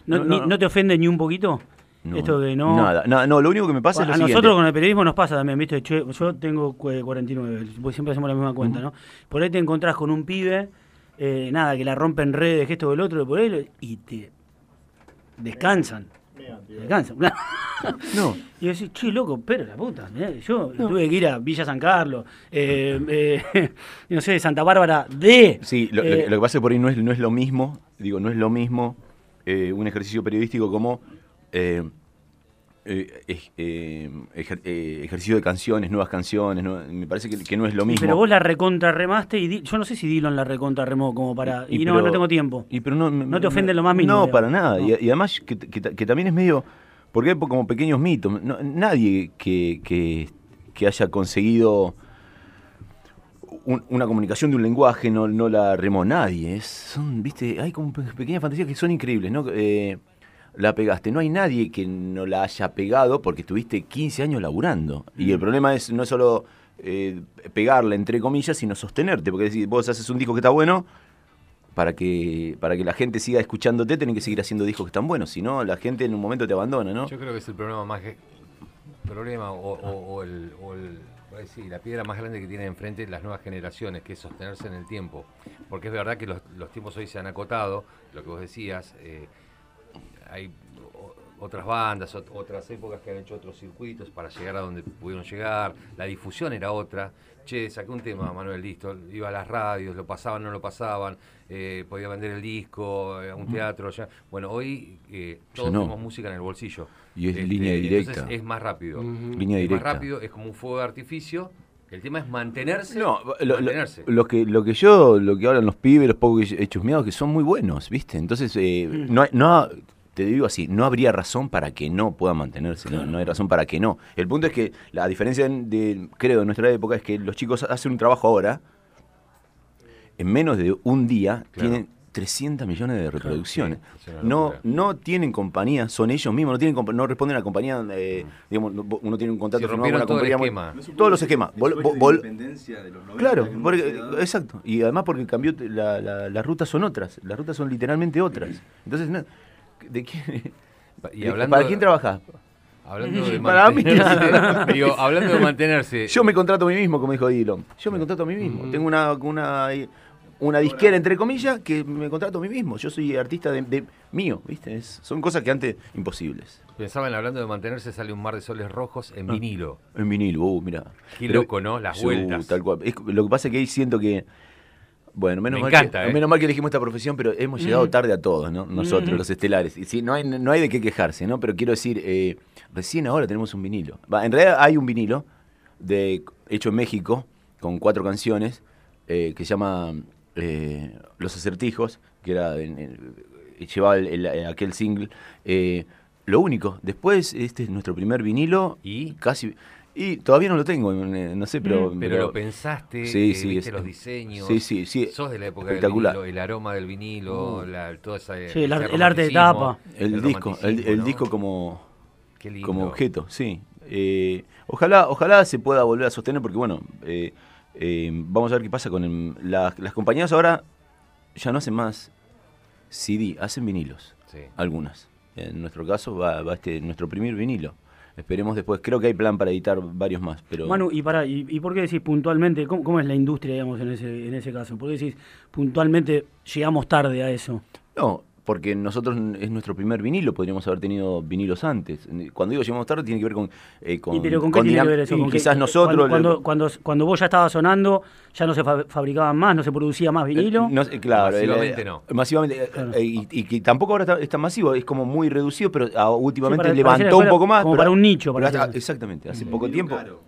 ¿No, ni- ¿no te ofende ni un poquito? No, Esto de no... Nada, nada, no, lo único que me pasa a es lo siguiente. nosotros con el periodismo nos pasa también, ¿viste? Che, yo tengo cu- 49, pues siempre hacemos la misma cuenta, ¿no? Por ahí te encontrás con un pibe, eh, nada, que la rompe en redes, esto o el otro, por ahí, lo- y te descansan. Descansan. No. Y decís, che, loco, pero la puta, mirá, yo tuve que ir a Villa San Carlos, eh, eh, no sé, Santa Bárbara de... Sí, lo, lo- eh, lo que pasa es que por ahí no es, no es lo mismo, digo, no es lo mismo eh, un ejercicio periodístico como eh, eh, eh, ejer- eh, ejercicio de canciones, nuevas canciones, no- me parece que, que no es lo mismo. pero vos la recontra remaste y di- yo no sé si Dillon la recontra remó como para... Y, no, pero- no tengo tiempo. y pero no, No te ofende lo más mínimo, No, digamos. para nada. No. Y, y además que, que ta- que también es medio Porque hay como pequeños mitos. No- nadie que, que- haya conseguido un- una comunicación de un lenguaje no, no la remó nadie. Es, son, viste, hay como pe- pequeñas fantasías que son increíbles, ¿no? Eh, la pegaste. No hay nadie que no la haya pegado porque estuviste 15 años laburando. Y el problema es no es solo eh, pegarla, entre comillas, sino sostenerte. Porque si vos haces un disco que está bueno, para que, para que la gente siga escuchándote, tenés que seguir haciendo discos que están buenos. Si no, la gente en un momento te abandona, ¿no? Yo creo que es el problema más que- problema o, o- o el, o el- por ahí sí, la piedra más grande que tienen enfrente las nuevas generaciones, que es sostenerse en el tiempo. Porque es verdad que los, los tiempos hoy se han acotado, lo que vos decías, eh, hay otras bandas, ot- otras épocas que han hecho otros circuitos para llegar a donde pudieron llegar, la difusión era otra. Che, saqué un tema, Manuel, listo, iba a las radios, lo pasaban, no lo pasaban, eh, podía vender el disco, eh, a un teatro, ya. Bueno, hoy eh, todos no. tenemos música en el bolsillo. Y es Este, línea entonces directa. es más rápido. Ujú. Línea es directa. más rápido, es como un fuego de artificio. El tema es mantenerse. No, lo, mantenerse. lo que, lo que yo, lo que hablan los pibes, los pocos que he chusmeado, que son muy buenos, ¿viste? Entonces, eh, no, hay- no, te digo así, no habría razón para que no puedan mantenerse, no, no hay razón para que no. El punto es que la diferencia, de, creo, de nuestra época es que los chicos hacen un trabajo ahora, en menos de un día, Claro. tienen 300 millones de reproducciones. sí, no, no tienen compañía, son ellos mismos, no tienen no responden a compañía, eh, digamos, no- uno tiene un contrato Si firmado con una todo el compañía muy- esquema. todos los esquemas. Vol- vol- vol- independencia de los 90 Claro, porque- exacto. Y además porque cambió, la- la- las rutas son otras. Las rutas son literalmente otras. Entonces, no, ¿de quién, Y hablando- ¿para quién trabajás? Hablando de Para mí. mantenerse. digo, hablando de mantenerse. Yo me contrato a mí mismo, como dijo Dylan. Yo me contrato a mí mismo. Tengo una, una, una disquera, entre comillas, que me contrato a mí mismo. Yo soy artista de, de mío, ¿viste? Es- son cosas que antes imposibles. Pensaba en hablando de mantenerse, sale un mar de soles rojos en Ah. vinilo. En vinilo, uh, mira. Qué loco, ¿no? Las vueltas. Tal cual. Es- lo que pasa es que ahí siento que. Bueno, menos, Me mal, encanta, que, ¿eh? menos mal que elegimos esta profesión, pero hemos llegado tarde a todos, ¿no? Nosotros, los estelares. Y sí, no hay, no hay de qué quejarse, ¿no? Pero quiero decir, eh, recién ahora tenemos un vinilo. Va, en realidad hay un vinilo de, hecho en México, con cuatro canciones, eh, que se llama Los Acertijos, que era en- en- llevaba el- el- aquel single. lo único. Después, este es nuestro primer vinilo. ¿Y? Casi. Y todavía no lo tengo, eh, no sé, pero. Mm, Pero lo pensaste, Sí, eh, sí, viste es- los diseños. Sí, sí, sí. Sos de la época Espectacular. del vinilo, el aroma del vinilo, la, toda esa, Sí, el ar- ese el arte de tapa. El, disco, el, el ¿no? disco como, Qué lindo. como objeto, sí. Eh, ojalá, ojalá se pueda volver a sostener, porque bueno, eh, eh, vamos a ver qué pasa con el- las, las compañías ahora ya no hacen más CD, hacen vinilos, Sí. algunas. En nuestro caso va, va este nuestro primer vinilo. Esperemos después, creo que hay plan para editar varios más, pero Manu, y para, y, y por qué decís puntualmente, ¿cómo, cómo es la industria, digamos, en ese, en ese caso? ¿Por qué decís puntualmente llegamos tarde a eso? no, porque nosotros es nuestro primer vinilo, podríamos haber tenido vinilos antes. Cuando digo llegamos tarde tiene que ver con eh, con, ¿Y pero con qué tiene que ver eso? y ¿Con qué- quizás nosotros Cuando, le- cuando, cuando, cuando vos ya estabas sonando, ya no se fa- fabricaban más, no se producía más vinilo. Eh, no claro, Masivamente no. Masivamente, eh, Claro. eh, y, y que tampoco ahora está, está masivo, es como muy reducido, pero ah, últimamente Sí, para- levantó un poco más. como pero- para un nicho, pero pareciera. hace- exactamente, hace poco tiempo. caro.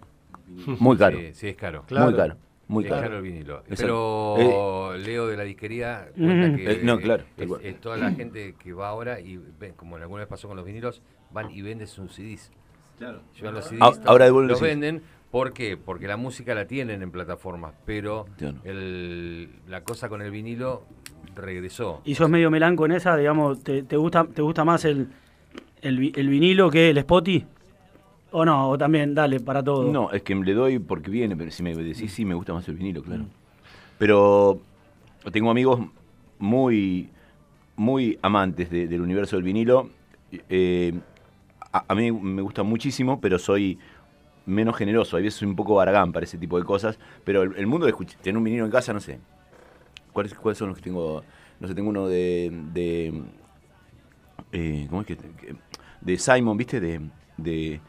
Muy caro, Sí, sí, es caro. Claro. muy caro, muy caro. es caro el vinilo. Exacto. Pero Leo de la disquería cuenta que Eh, no, claro, es- toda la gente que va ahora y como alguna vez pasó con los vinilos, van y venden sus CDs. Claro. Llevan los CDs, Ah, ahora devuelven los los CDs. venden. ¿Por qué? Porque la música la tienen en plataformas, pero el- la cosa con el vinilo regresó. Y sos medio melanco en esa, digamos, ¿te, te gusta te gusta más el, el, el vinilo que el Spotify? ¿O no? O también, dale, para todo. No, es que le doy porque viene, pero si me decís sí, me gusta más el vinilo, claro. Pero tengo amigos muy, muy amantes de- del universo del vinilo. Eh, a, a mí me gusta muchísimo, pero soy menos generoso. A veces soy un poco baragán para ese tipo de cosas. Pero el, el mundo de escuch- tener un vinilo en casa, no sé. ¿Cuáles, ¿Cuáles son los que tengo? No sé, tengo uno de... de eh, ¿Cómo es que...? que- De Simon, ¿viste? De... de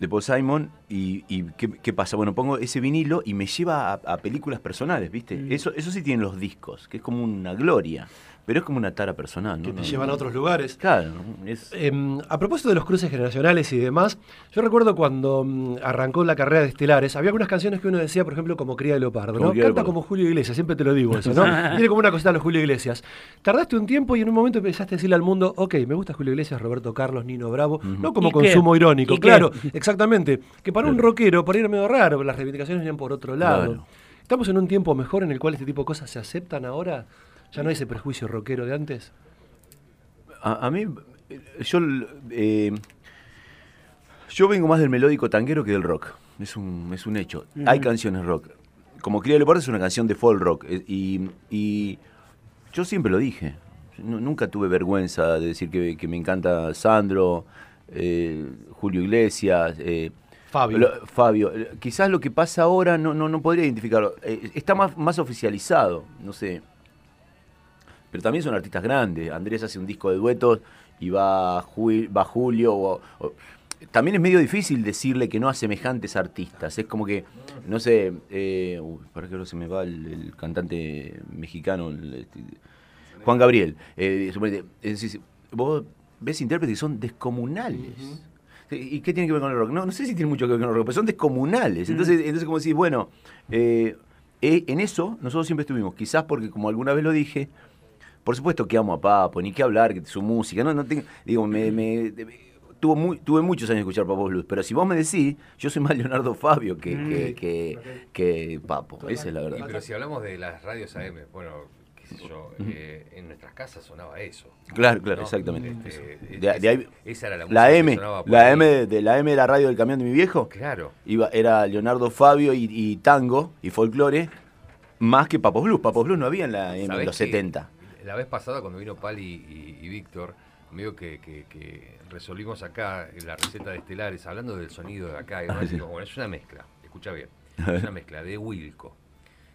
de Paul Simon y, y ¿qué, qué pasa? Bueno, pongo ese vinilo y me lleva a, a películas personales, ¿viste? Eso, eso sí tienen los discos, que es como una gloria. Pero es como una tara personal, ¿no? que te No- llevan a otros lugares. Claro, es... Eh, a propósito de los cruces generacionales y demás, yo recuerdo cuando mm, arrancó la carrera de Estelares, había algunas canciones que uno decía, por ejemplo, como Cría de Leopardo, Como Canta Leopardo. como Julio Iglesias, siempre te lo digo eso, ¿no? Tiene como una cosita a los Julio Iglesias. Tardaste un tiempo y en un momento empezaste a decirle al mundo, ok, me gusta Julio Iglesias, Roberto Carlos, Nino Bravo, no como consumo irónico, claro, exactamente. Que para un rockero, por ahí era medio raro, las reivindicaciones venían por otro lado. Claro. ¿Estamos en un tiempo mejor en el cual este tipo de cosas se aceptan ahora? ¿Ya no hay ese prejuicio rockero de antes? A, a mí, yo, eh, yo vengo más del melódico tanguero que del rock. Es un, es un hecho. Hay canciones rock. Como Cría de Leopardo es una canción de folk rock. Y, y yo siempre lo dije. Nu- nunca tuve vergüenza de decir que, que me encanta Sandro, eh, Julio Iglesias. eh, Fabio. lo- Fabio. Quizás lo que pasa ahora no, no, no podría identificarlo. Eh, está más, más oficializado. No sé. Pero también son artistas grandes. Andrés hace un disco de duetos y va, Ju- va Julio. o- o- también es medio difícil decirle que no a semejantes artistas. Es como que, no sé, eh, uy, para que ahora se me va el, el cantante mexicano, el, este, Juan Gabriel. Eh, es decir, vos ves intérpretes que son descomunales. ¿Y qué tiene que ver con el rock? No, no sé si tiene mucho que ver con el rock, pero son descomunales. Entonces, entonces como decís, bueno, eh, eh, en eso nosotros siempre estuvimos. Quizás porque, como alguna vez lo dije, por supuesto que amo a Papo, ni qué hablar, que su música, no, no tengo, digo, me, me- tuvo muy, tuve muchos años de escuchar Papo Blues, pero si vos me decís, yo soy más Leonardo Fabio que, que, que, que Papo, esa es la Y, verdad. pero si hablamos de las radios AM, bueno, qué sé yo, eh, en nuestras casas sonaba eso. Claro, claro, ¿no? exactamente. Este, De- de ahí- esa era la música La que M, sonaba por la ahí. M de, de la M de la radio del camión de mi viejo, Claro. iba, era Leonardo Fabio y, y tango y folclore, más que Papos Blues. Papos Blues no había en la M en ¿Sabés los que 70. La vez pasada, cuando vino Pali y, y Víctor, medio que, que- que resolvimos acá la receta de estelares, hablando del sonido de acá. Y sí. digo, bueno, es una mezcla, escucha bien. Es una mezcla de Wilco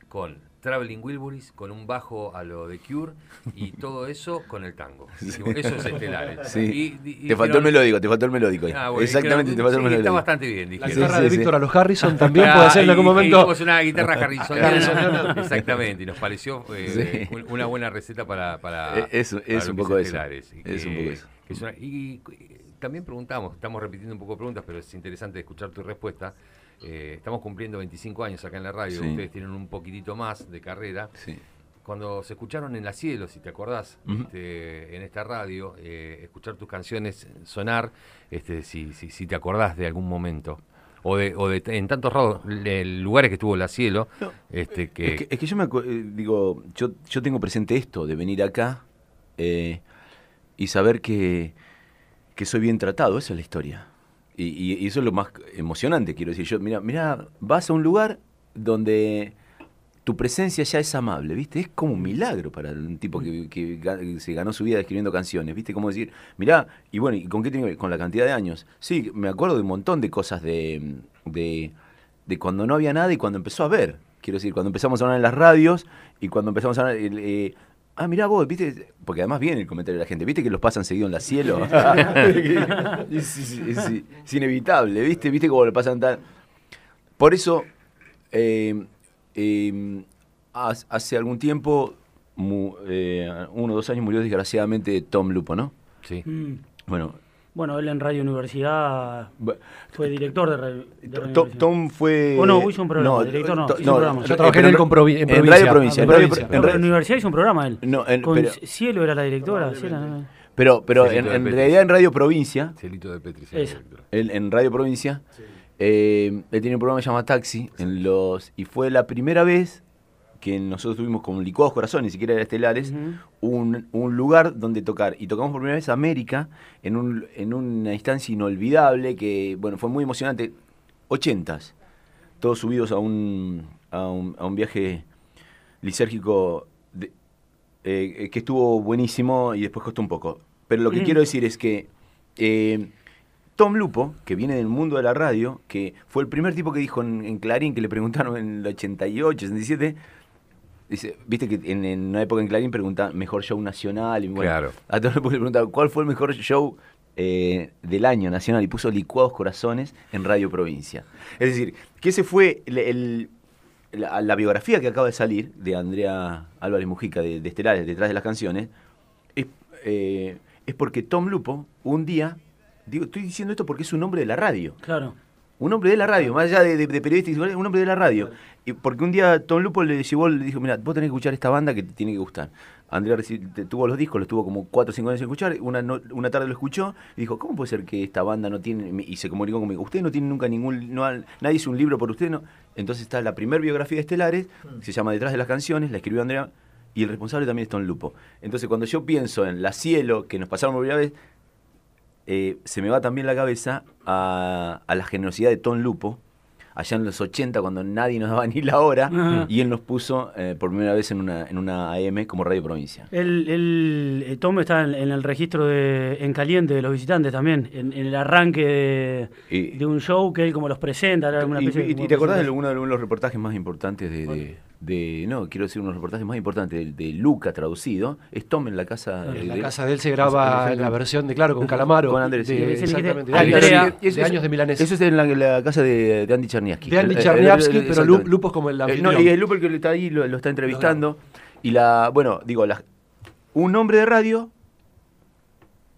con Traveling Wilburys, con un bajo a lo de Cure y todo eso con el tango. Dijimos, Eso es estelares. Sí. Y- y- te faltó el melódico, te faltó el melódico. Ah, bueno, Exactamente, dijeron, te faltó el sí, melódico. Está bastante bien, La dijeron. guitarra sí, de sí. Víctor a los Harrison también Ah, puede ser en y- algún y momento. hicimos una guitarra. Harrisoniana. Exactamente, y nos pareció eh, Sí. un- una buena receta para. para Eh, es- para es lo un que poco eso. estelares, y Es que- un poco eso. que es una- y, y también preguntamos, estamos repitiendo un poco preguntas, pero es interesante escuchar tu respuesta. Eh, estamos cumpliendo 25 años acá en la radio, Sí. ustedes tienen un poquitito más de carrera. Sí. Cuando se escucharon en la cielo, si te acordás, este, en esta radio, eh, escuchar tus canciones sonar, este, si, si, si te acordás de algún momento. O de, o de en tantos le- lugares que estuvo la cielo, No, este, que, Es que, es que yo me eh, digo, yo, yo tengo presente esto de venir acá eh, y saber que, que soy bien tratado, esa es la historia. Y, y- eso es lo más emocionante, quiero decir. Yo, mira, mira, vas a un lugar donde tu presencia ya es amable, ¿viste? Es como un milagro para un tipo que, se ganó su vida escribiendo canciones, ¿viste? Como decir, mirá, y bueno, ¿y con qué tiene que ver? Con la cantidad de años. Sí, me acuerdo de un montón de cosas de, de, de cuando no había nada y cuando empezó a ver. Quiero decir, cuando empezamos a hablar en las radios y cuando empezamos a hablar... el, eh, Ah, mirá vos, viste, porque además viene el comentario de la gente, viste que los pasan seguido en la cielo. es, es- es- es inevitable, viste, viste cómo lo pasan tan. Por eso, eh, eh, haz- hace algún tiempo, mu- eh, uno o dos años murió desgraciadamente Tom Lupo, ¿no? sí. Mm. Bueno, Bueno, él en Radio Universidad fue director de, Radio de Radio Tom, Universidad. Tom fue. O no, hizo un programa, director no, hizo un programa. Yo trabajé en con Provi- en en. Radio Provincia. En en Radio- provincia. en No, Radio- en la universidad hizo un programa él. No, en- Con pero- Cielo era la directora. Pero, pero en, en realidad en Radio Provincia, Celito de Petri. él- en Radio Provincia, eh, él tiene un programa que se llama Taxi, en los, y fue la primera vez que nosotros tuvimos con Licuados Corazones, ni siquiera era Estelares, un, un lugar donde tocar. Y tocamos por primera vez América en, un, en una instancia inolvidable que, bueno, fue muy emocionante. Ochentas, todos subidos a un, a un, a un viaje lisérgico de- eh, que estuvo buenísimo y después costó un poco. Pero lo que Mm. quiero decir es que eh, Tom Lupo, que viene del mundo de la radio, que fue el primer tipo que dijo en, en Clarín, que le preguntaron en el 88, 87, dice, viste que en, en una época en Clarín preguntaban mejor show nacional, y bueno, Claro. a Lupo le preguntaban cuál fue el mejor show eh, del año nacional y puso Licuados Corazones en Radio Provincia. Es decir, que ese fue el- el- la, la biografía que acaba de salir de Andrea Álvarez Mujica de, de Estelares, detrás de las canciones, eh, es porque Tom Lupo, un día, digo, estoy diciendo esto porque es un hombre de la radio. Claro. Un hombre de la radio, más allá de, de, de periodista, un hombre de la radio. Y porque un día Tom Lupo le llevó, le dijo, mira, vos tenés que escuchar esta banda que te tiene que gustar. Andrea tuvo los discos, los tuvo como 4 o 5 años sin escuchar. Una, no- una tarde lo escuchó y dijo, ¿cómo puede ser que esta banda no tiene? Y se comunicó conmigo, usted no tiene nunca ningún, no, nadie hizo un libro por usted, ¿no? Entonces está la primer biografía de Estelares, que se llama Detrás de las canciones, la escribió Andrea, y el responsable también es Tom Lupo. Entonces cuando yo pienso en La Cielo, que nos pasaron por primera vez, eh, se me va también la cabeza a, a la generosidad de Tom Lupo, allá en los 80, cuando nadie nos daba ni la hora, Ajá. y él nos puso eh, por primera vez en una, en una AM como Radio Provincia. El, el, eh, Tom está en, en el registro de, en caliente de los visitantes también, en, en el arranque de, Y- de un show que él como los presenta. Y, y- te acordás de presentación. uno de los reportajes más importantes de, de- de- no, quiero decir unos reportajes más importantes de, de Luca traducido, es Tom en la casa En la de- casa de él se graba la versión de, claro, con Calamaro. Con Andrés, de- exactamente, de años, Andrea, de- de años de Milanés. Eso es en la, la casa de, de Andy Czerniawski. De Andy Eh, eh, eh, pero. Lupo es como el Eh, no, y es Lupo el que está ahí, lo, lo está entrevistando. Y la, bueno, digo, la- un hombre de radio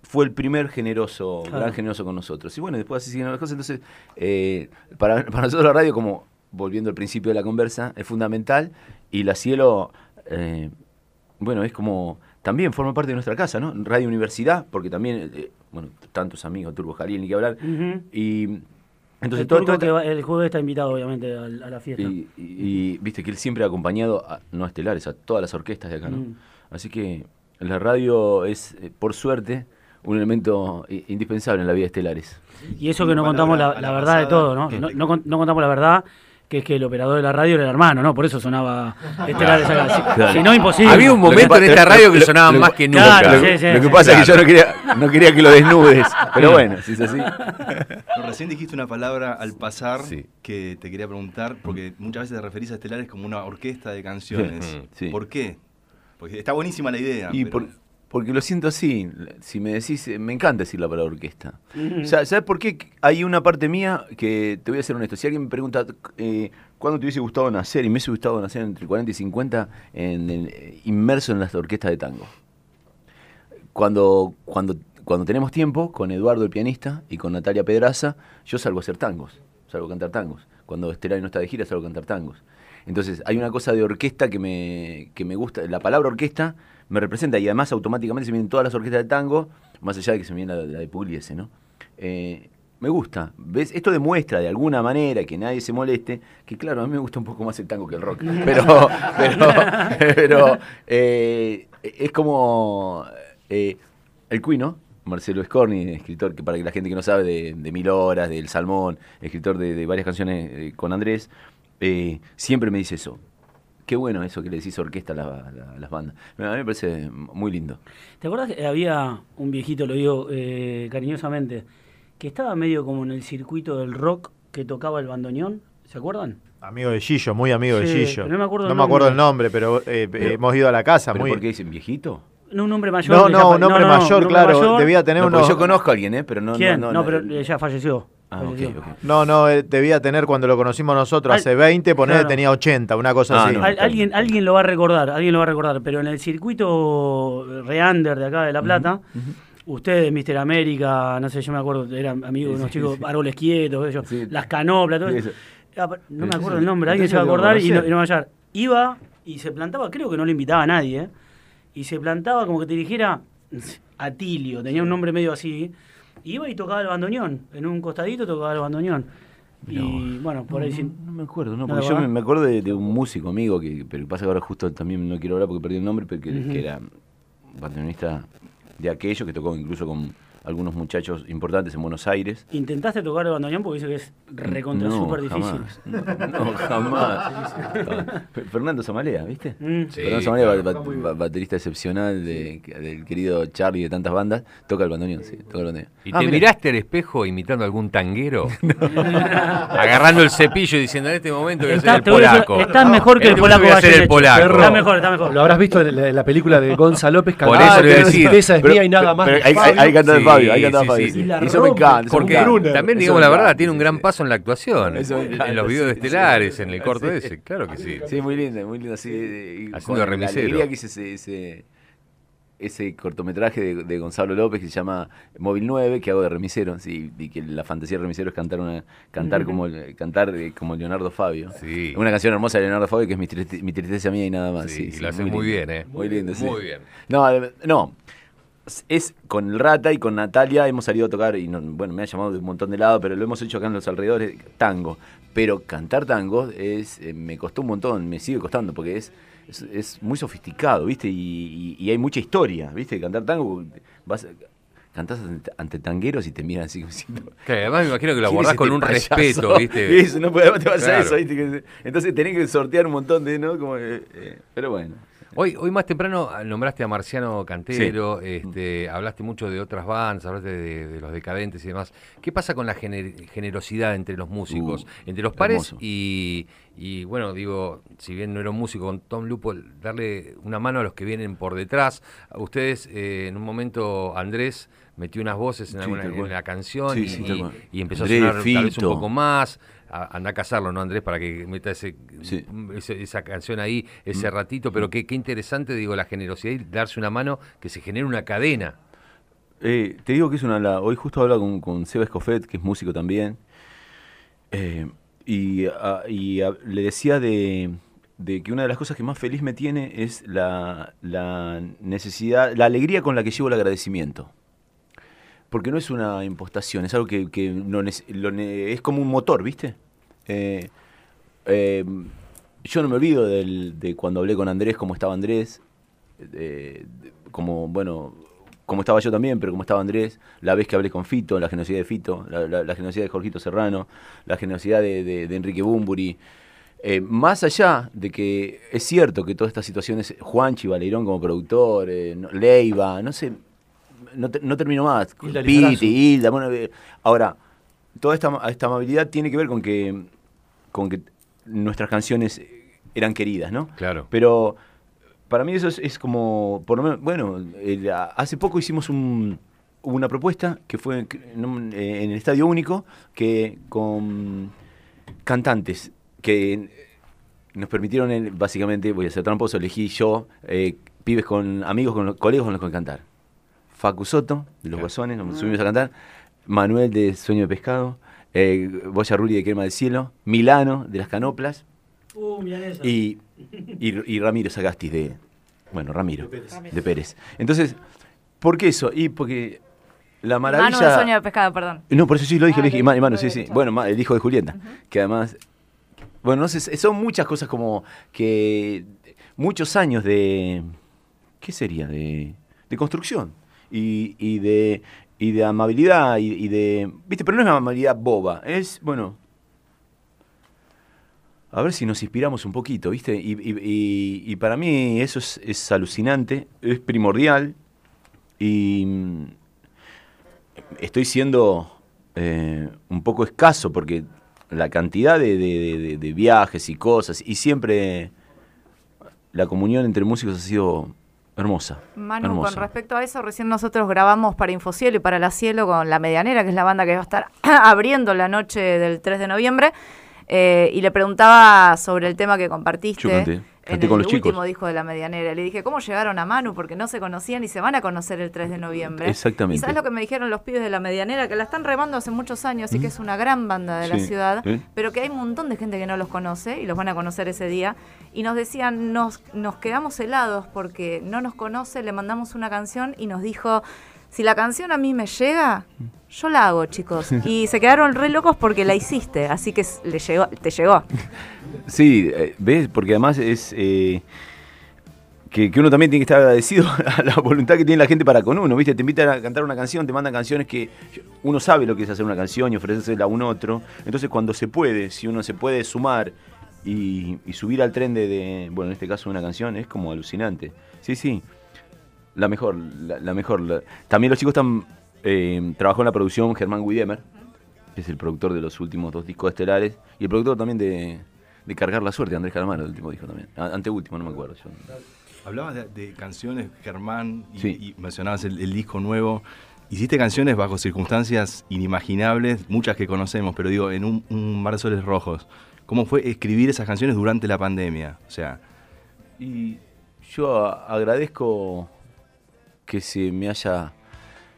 fue el primer generoso, Claro. gran generoso con nosotros. Y bueno, después así siguieron las cosas. Entonces, eh, para, para nosotros la radio, como volviendo al principio de la conversa, es fundamental. Y la cielo, eh, bueno, es como, también forma parte de nuestra casa, ¿no? Radio Universidad, porque también, eh, bueno, tantos amigos, Turbo Jalil, ni que hablar. Y entonces el, todo, turco todo- que va- el jueves está invitado, obviamente, a, la fiesta. y, y- y, viste que él siempre ha acompañado, a, no a Estelares, a todas las orquestas de acá, ¿no? Mm. Así que la radio es, eh, por suerte, un elemento indispensable en la vida de Estelares. Y eso que no Palabra contamos la, a la la verdad de todo, ¿no? No, no contamos la verdad, que es que el operador de la radio era el hermano, ¿no? Por eso sonaba estelares acá. Si, Claro. si no, imposible. Había un Lo momento en esta lo- radio que lo- sonaba lo- más que claro, nunca. sí, sí. Lo que pasa es que yo no quería, no quería que lo desnudes, pero bueno, si es así. No, recién dijiste una palabra al pasar Sí. que te quería preguntar, porque muchas veces te referís a Estelares como una orquesta de canciones. Mm, sí. ¿Por qué? Porque está buenísima la idea. Y pero- por- porque lo siento así, si me decís, eh, me encanta decir la palabra orquesta. ¿Sabes por qué? Hay una parte mía que te voy a ser honesto. Si alguien me pregunta, eh, ¿cuándo te hubiese gustado nacer? Y me hubiese gustado nacer entre 40 y 50, en, en- eh, inmerso en las orquestas de tango. Cuando, cuando, cuando tenemos tiempo, con Eduardo el pianista y con Natalia Pedraza, yo salgo a hacer tangos, salgo a cantar tangos. Cuando Estelari no está de gira, salgo a cantar tangos. Entonces, hay una cosa de orquesta que me, que me gusta. La palabra orquesta me representa y además automáticamente se vienen todas las orquestas de tango, más allá de que se me viene la, la de Pugliese, ¿no? Eh, me gusta. ¿Ves? Esto demuestra de alguna manera que nadie se moleste, que claro, a mí me gusta un poco más el tango que el rock. Pero, pero, pero eh, es como eh, el Cuino, Marcelo Scorni, escritor que para la gente que no sabe de, de Mil Horas, del Salmón, escritor de, de varias canciones con Andrés, siempre me dice eso. Qué bueno eso que le decís orquesta a, la- la- a las bandas. A mí me parece muy lindo. ¿Te acuerdas que había un viejito, lo digo eh, cariñosamente, que estaba medio como en el circuito del rock que tocaba el bandoneón? ¿Se acuerdan? Amigo de Gillo, muy amigo de Gillo. no me acuerdo No el me acuerdo el nombre. pero, eh, Pero- hemos ido a la casa. ¿Pero muy... por qué dicen viejito? No, un hombre mayor. No, no, un hombre no, no, mayor, claro. mayor. Debía tener No, porque unos... yo conozco a alguien, ¿eh? Pero no, ¿Quién? no, No, no, pero no. eh, ya falleció. Ah. No, no, eh, debía tener cuando lo conocimos nosotros Al- hace 20, ponerle claro. tenía 80, una cosa Ah, así. no. Al- alguien, alguien lo va a recordar, alguien lo va a recordar, pero en el circuito Reander de acá de La Plata, ustedes, Mister América, no sé, yo me acuerdo, eran amigos de unos Sí, chicos, sí. árboles quietos, ellos, Sí. las canoplas, todo Sí, eso. eso. Ah, pero No me acuerdo sí. el nombre, alguien se va a acordar y no, conocés. y no va a hallar. Iba y se plantaba, creo que no lo invitaba a nadie, ¿eh? y se plantaba como que te dijera Atilio, tenía un nombre medio así, iba y tocaba el bandoneón, en un costadito tocaba el bandoneón. Y bueno, por ahí no, sin- no me acuerdo, no, ¿No porque yo me, acuerdo de, de un músico amigo que, pero pasa que ahora justo también no quiero hablar porque perdí el nombre, pero que, Ujú. que era bandoneonista de aquello que tocó incluso con algunos muchachos importantes en Buenos Aires. ¿Intentaste tocar el bandoneón? Porque dice que es recontra No, súper difícil. jamás. No, jamás. Fe- Fernando Zamalea, ¿viste? Mm. Sí, Fernando Zamalea, claro. ba- ba- ba- baterista excepcional de- del querido Charlie de tantas bandas, toca el bandoneón, sí, toca el bandoneón. ¿Y Ah, te mirá. miraste al espejo imitando a algún tanguero? Agarrando el cepillo y diciendo en este momento voy a ser el polaco. estás mejor que el este polaco momento voy a ser el polaco. Está mejor, está mejor. Lo habrás visto en la, en la película de Gonza López Por eso le voy a "La decir, tristeza es Pero- mía y nada más. pero hay, hay, Fabio". hay Sí, Fabio, cantado sí, Fabio. sí. sí. Y la Eso me encanta. Porque también, digamos la verdad, tiene un gran paso en la actuación. En encanta, los videos sí, estelares, sí, en el corto sí. ese, claro que sí. Sí, muy lindo, muy lindo. Sí, Haciendo la remisero. alegría que hice ese, ese- ese cortometraje de, de Gonzalo López que se llama Móvil 9, que hago de remisero, sí, y que la fantasía de remisero es cantar una cantar como cantar eh, como Leonardo Fabio. Sí. Una canción hermosa de Leonardo Fabio que es mi, triste- mi tristeza mía y nada más. Sí, Sí, y sí, lo hace muy bien, ¿eh? Muy lindo, sí. Muy bien. No, eh, no. Es con el Rata y con Natalia hemos salido a tocar y no- bueno, me han llamado de un montón de lados, pero lo hemos hecho acá en los alrededores, tango. Pero cantar tango es, eh, me costó un montón, me sigue costando porque es, es, es muy sofisticado, ¿viste? Y, y- y hay mucha historia, ¿viste? Cantar tango, vas, cantás ante, ante tangueros y te miran así como diciendo, Que además me imagino que lo ¿Quién abordás con este un payaso? respeto, ¿viste? Eso, no te Claro. eso, Entonces tenés que sortear un montón de, ¿no? Como, eh, eh, pero bueno. Hoy, hoy más temprano ah, nombraste a Marciano Cantero, este, hablaste mucho de otras bandas, hablaste de, de los decadentes y demás. ¿Qué pasa con la gener- generosidad entre los músicos, Uh, entre los pares y, y, bueno, digo, si bien no era un músico con Tom Lupo, darle una mano a los que vienen por detrás. A Ustedes, eh, en un momento, Andrés metió unas voces en, alguna- en la canción Sí, y, empezó a sonar tal vez un poco más. A- Anda a casarlo, ¿no, Andrés? Para que meta ese, Sí. ese- esa canción ahí, ese ratito. Pero qué, qué interesante, digo, la generosidad y darse una mano, que se genere una cadena. Eh, te digo que es una. hoy justo habla con, con Seba Escofet, que es músico también. eh, y a- y a- le decía de, de que una de las cosas que más feliz me tiene es la, la necesidad, la alegría con la que llevo el agradecimiento. Porque no es una impostación, es algo que, no es como un motor, ¿viste? Eh, eh, yo no me olvido del- de cuando hablé con Andrés, cómo estaba Andrés, eh, como, bueno, como estaba yo también, pero como estaba Andrés, la vez que hablé con Fito, la generosidad de Fito, la, la- la generosidad de Jorgito Serrano, la generosidad de, de- de Enrique Bumburi. Eh, más allá de que es cierto que todas estas situaciones, Juanchi Valerón como productor, eh, no- Leiva, no sé, no, te- no termino más, Hilda. Piti, Hilda, bueno, ahora, toda esta amabilidad tiene que ver con que, con que nuestras canciones eran queridas, ¿no? Claro. Pero para mí eso es, es como, por lo menos, bueno, el- a- hace poco hicimos un, una propuesta que fue en, un- en el Estadio Único, que con cantantes que nos permitieron, el- básicamente, voy a ser tramposo, elegí yo, eh, pibes con amigos, con los colegas con los que cantar. Facu Soto, de Los Guasones, nos subimos a cantar. Manuel de Sueño de Pescado. Eh, Boya Rulli de Crema del Cielo. Milano de Las Canoplas. Uh. Y, y, y Ramiro Sagasti de. Bueno, Ramiro. De Pérez. De Pérez. Entonces, ¿por qué eso? Y porque la maravilla. de sueño de pescado, perdón. No, por eso sí lo dije, Ah, lo dije. ok, sí, sí. Bueno, el hijo de Julieta. Que además. Bueno, no sé, son muchas cosas como que. Muchos años de. ¿Qué sería? De, de construcción. Y, y de. Y de amabilidad y, de. ¿Viste? Pero no es amabilidad boba. Es, bueno. A ver si nos inspiramos un poquito, ¿viste? Y, y- para mí eso es, alucinante, es primordial. Y mm, estoy siendo eh, un poco escaso porque la cantidad de- de viajes y cosas, y siempre la comunión entre músicos ha sido hermosa. Manu, hermosa. con respecto a eso, recién nosotros grabamos para Infocielo y para La Cielo con La Medianera, que es la banda que va a estar abriendo la noche del 3 de noviembre. eh, y le preguntaba sobre el tema que compartiste Yo canté, en el con los último chicos. disco de La Medianera. Le dije, ¿cómo llegaron a Manu? Porque no se conocían y se van a conocer el 3 de noviembre. Exactamente. ¿Y sabes lo que me dijeron los pibes de La Medianera? Que la están remando hace muchos años y que es una gran banda de la ciudad, ¿eh? pero que hay un montón de gente que no los conoce y los van a conocer ese día. Y nos decían, nos, nos quedamos helados porque no nos conoce, le mandamos una canción y nos dijo, si la canción a mí me llega, yo la hago, chicos. Y se quedaron re locos porque la hiciste, así que le llegó, te llegó. Sí, eh, ¿ves? Porque además es eh, que, que uno también tiene que estar agradecido a la voluntad que tiene la gente para con uno, ¿viste? Te invitan a cantar una canción, te mandan canciones que uno sabe lo que es hacer una canción y ofrecérsela a un otro. Entonces cuando se puede, si uno se puede sumar y, y subir al tren de, de, bueno, en este caso una canción, es como alucinante. Sí, sí, la mejor, la, la mejor. la- También los chicos están, eh, trabajó en la producción Germán Guidemer, que es el productor de los últimos dos discos estelares, y el productor también de, de Cargar la Suerte, Andrés Calamaro, el último disco también. Anteúltimo, no me acuerdo. yo. Hablabas de, de canciones, Germán, y, Sí. y mencionabas el, el disco nuevo. Hiciste canciones bajo circunstancias inimaginables, muchas que conocemos, pero digo, en un, un Mar de Soles Rojos. ¿Cómo fue escribir esas canciones durante la pandemia? O sea, Y yo agradezco que se me haya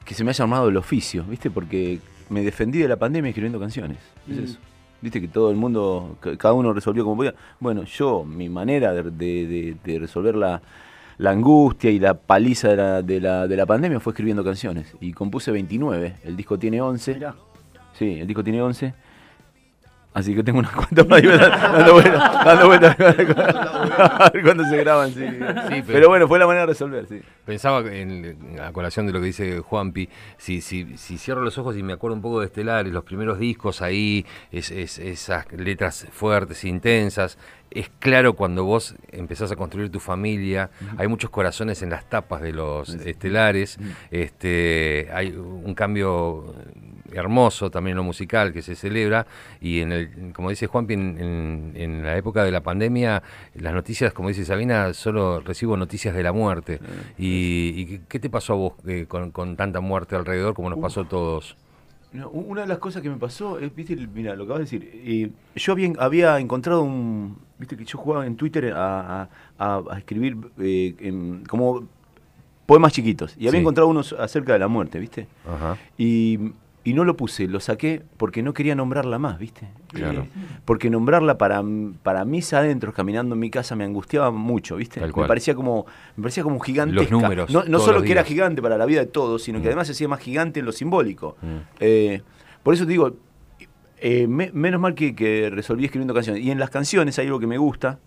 que se me haya armado el oficio, ¿viste? Porque me defendí de la pandemia escribiendo canciones. Es Mm. eso. Viste que todo el mundo, ca- cada uno resolvió como podía. Bueno, yo, mi manera de, de- de- de resolver la, la angustia y la paliza de la, de, la, de la pandemia fue escribiendo canciones. Y compuse 29, el disco tiene 11. Mirá. Sí, el disco tiene 11. Así que tengo unas cuantas ahí dando vueltas, dando vueltas a ver cuándo se graban. Sí. pero- pero, bueno, fue la manera de resolver, sí. Pensaba en, a colación de lo que dice Juanpi, si, si, si cierro los ojos y me acuerdo un poco de Estelares, los primeros discos ahí, es, es- esas letras fuertes, intensas, es claro cuando vos empezás a construir tu familia, hay muchos corazones en las tapas de los estelares, este, hay un cambio hermoso también lo musical que se celebra y en el, como dice Juanpi, en, en- en la época de la pandemia, las noticias, como dice Sabina, solo recibo noticias de la muerte. ¿Y, y qué- te pasó a vos eh, con, con tanta muerte alrededor como nos pasó a todos? No, una de las cosas que me pasó es, viste, mira, lo que acabas de decir, eh, yo había, había encontrado un, viste que yo jugaba en Twitter a, a- a- a escribir eh, en- como poemas chiquitos, y había Sí. encontrado unos acerca de la muerte, viste, Ajá. y, y no lo puse, lo saqué porque no quería nombrarla más, viste, Claro. Eh, porque nombrarla para, para mis adentros, caminando en mi casa, me angustiaba mucho, viste, Tal me parecía como, me parecía como gigante. Los números, No, solo que era gigante para la vida de todos, sino Mm. que además se hacía más gigante en lo simbólico. Mm. Eh, por eso te digo, eh, me- menos mal que, que resolví escribiendo canciones. Y en las canciones hay algo que me gusta,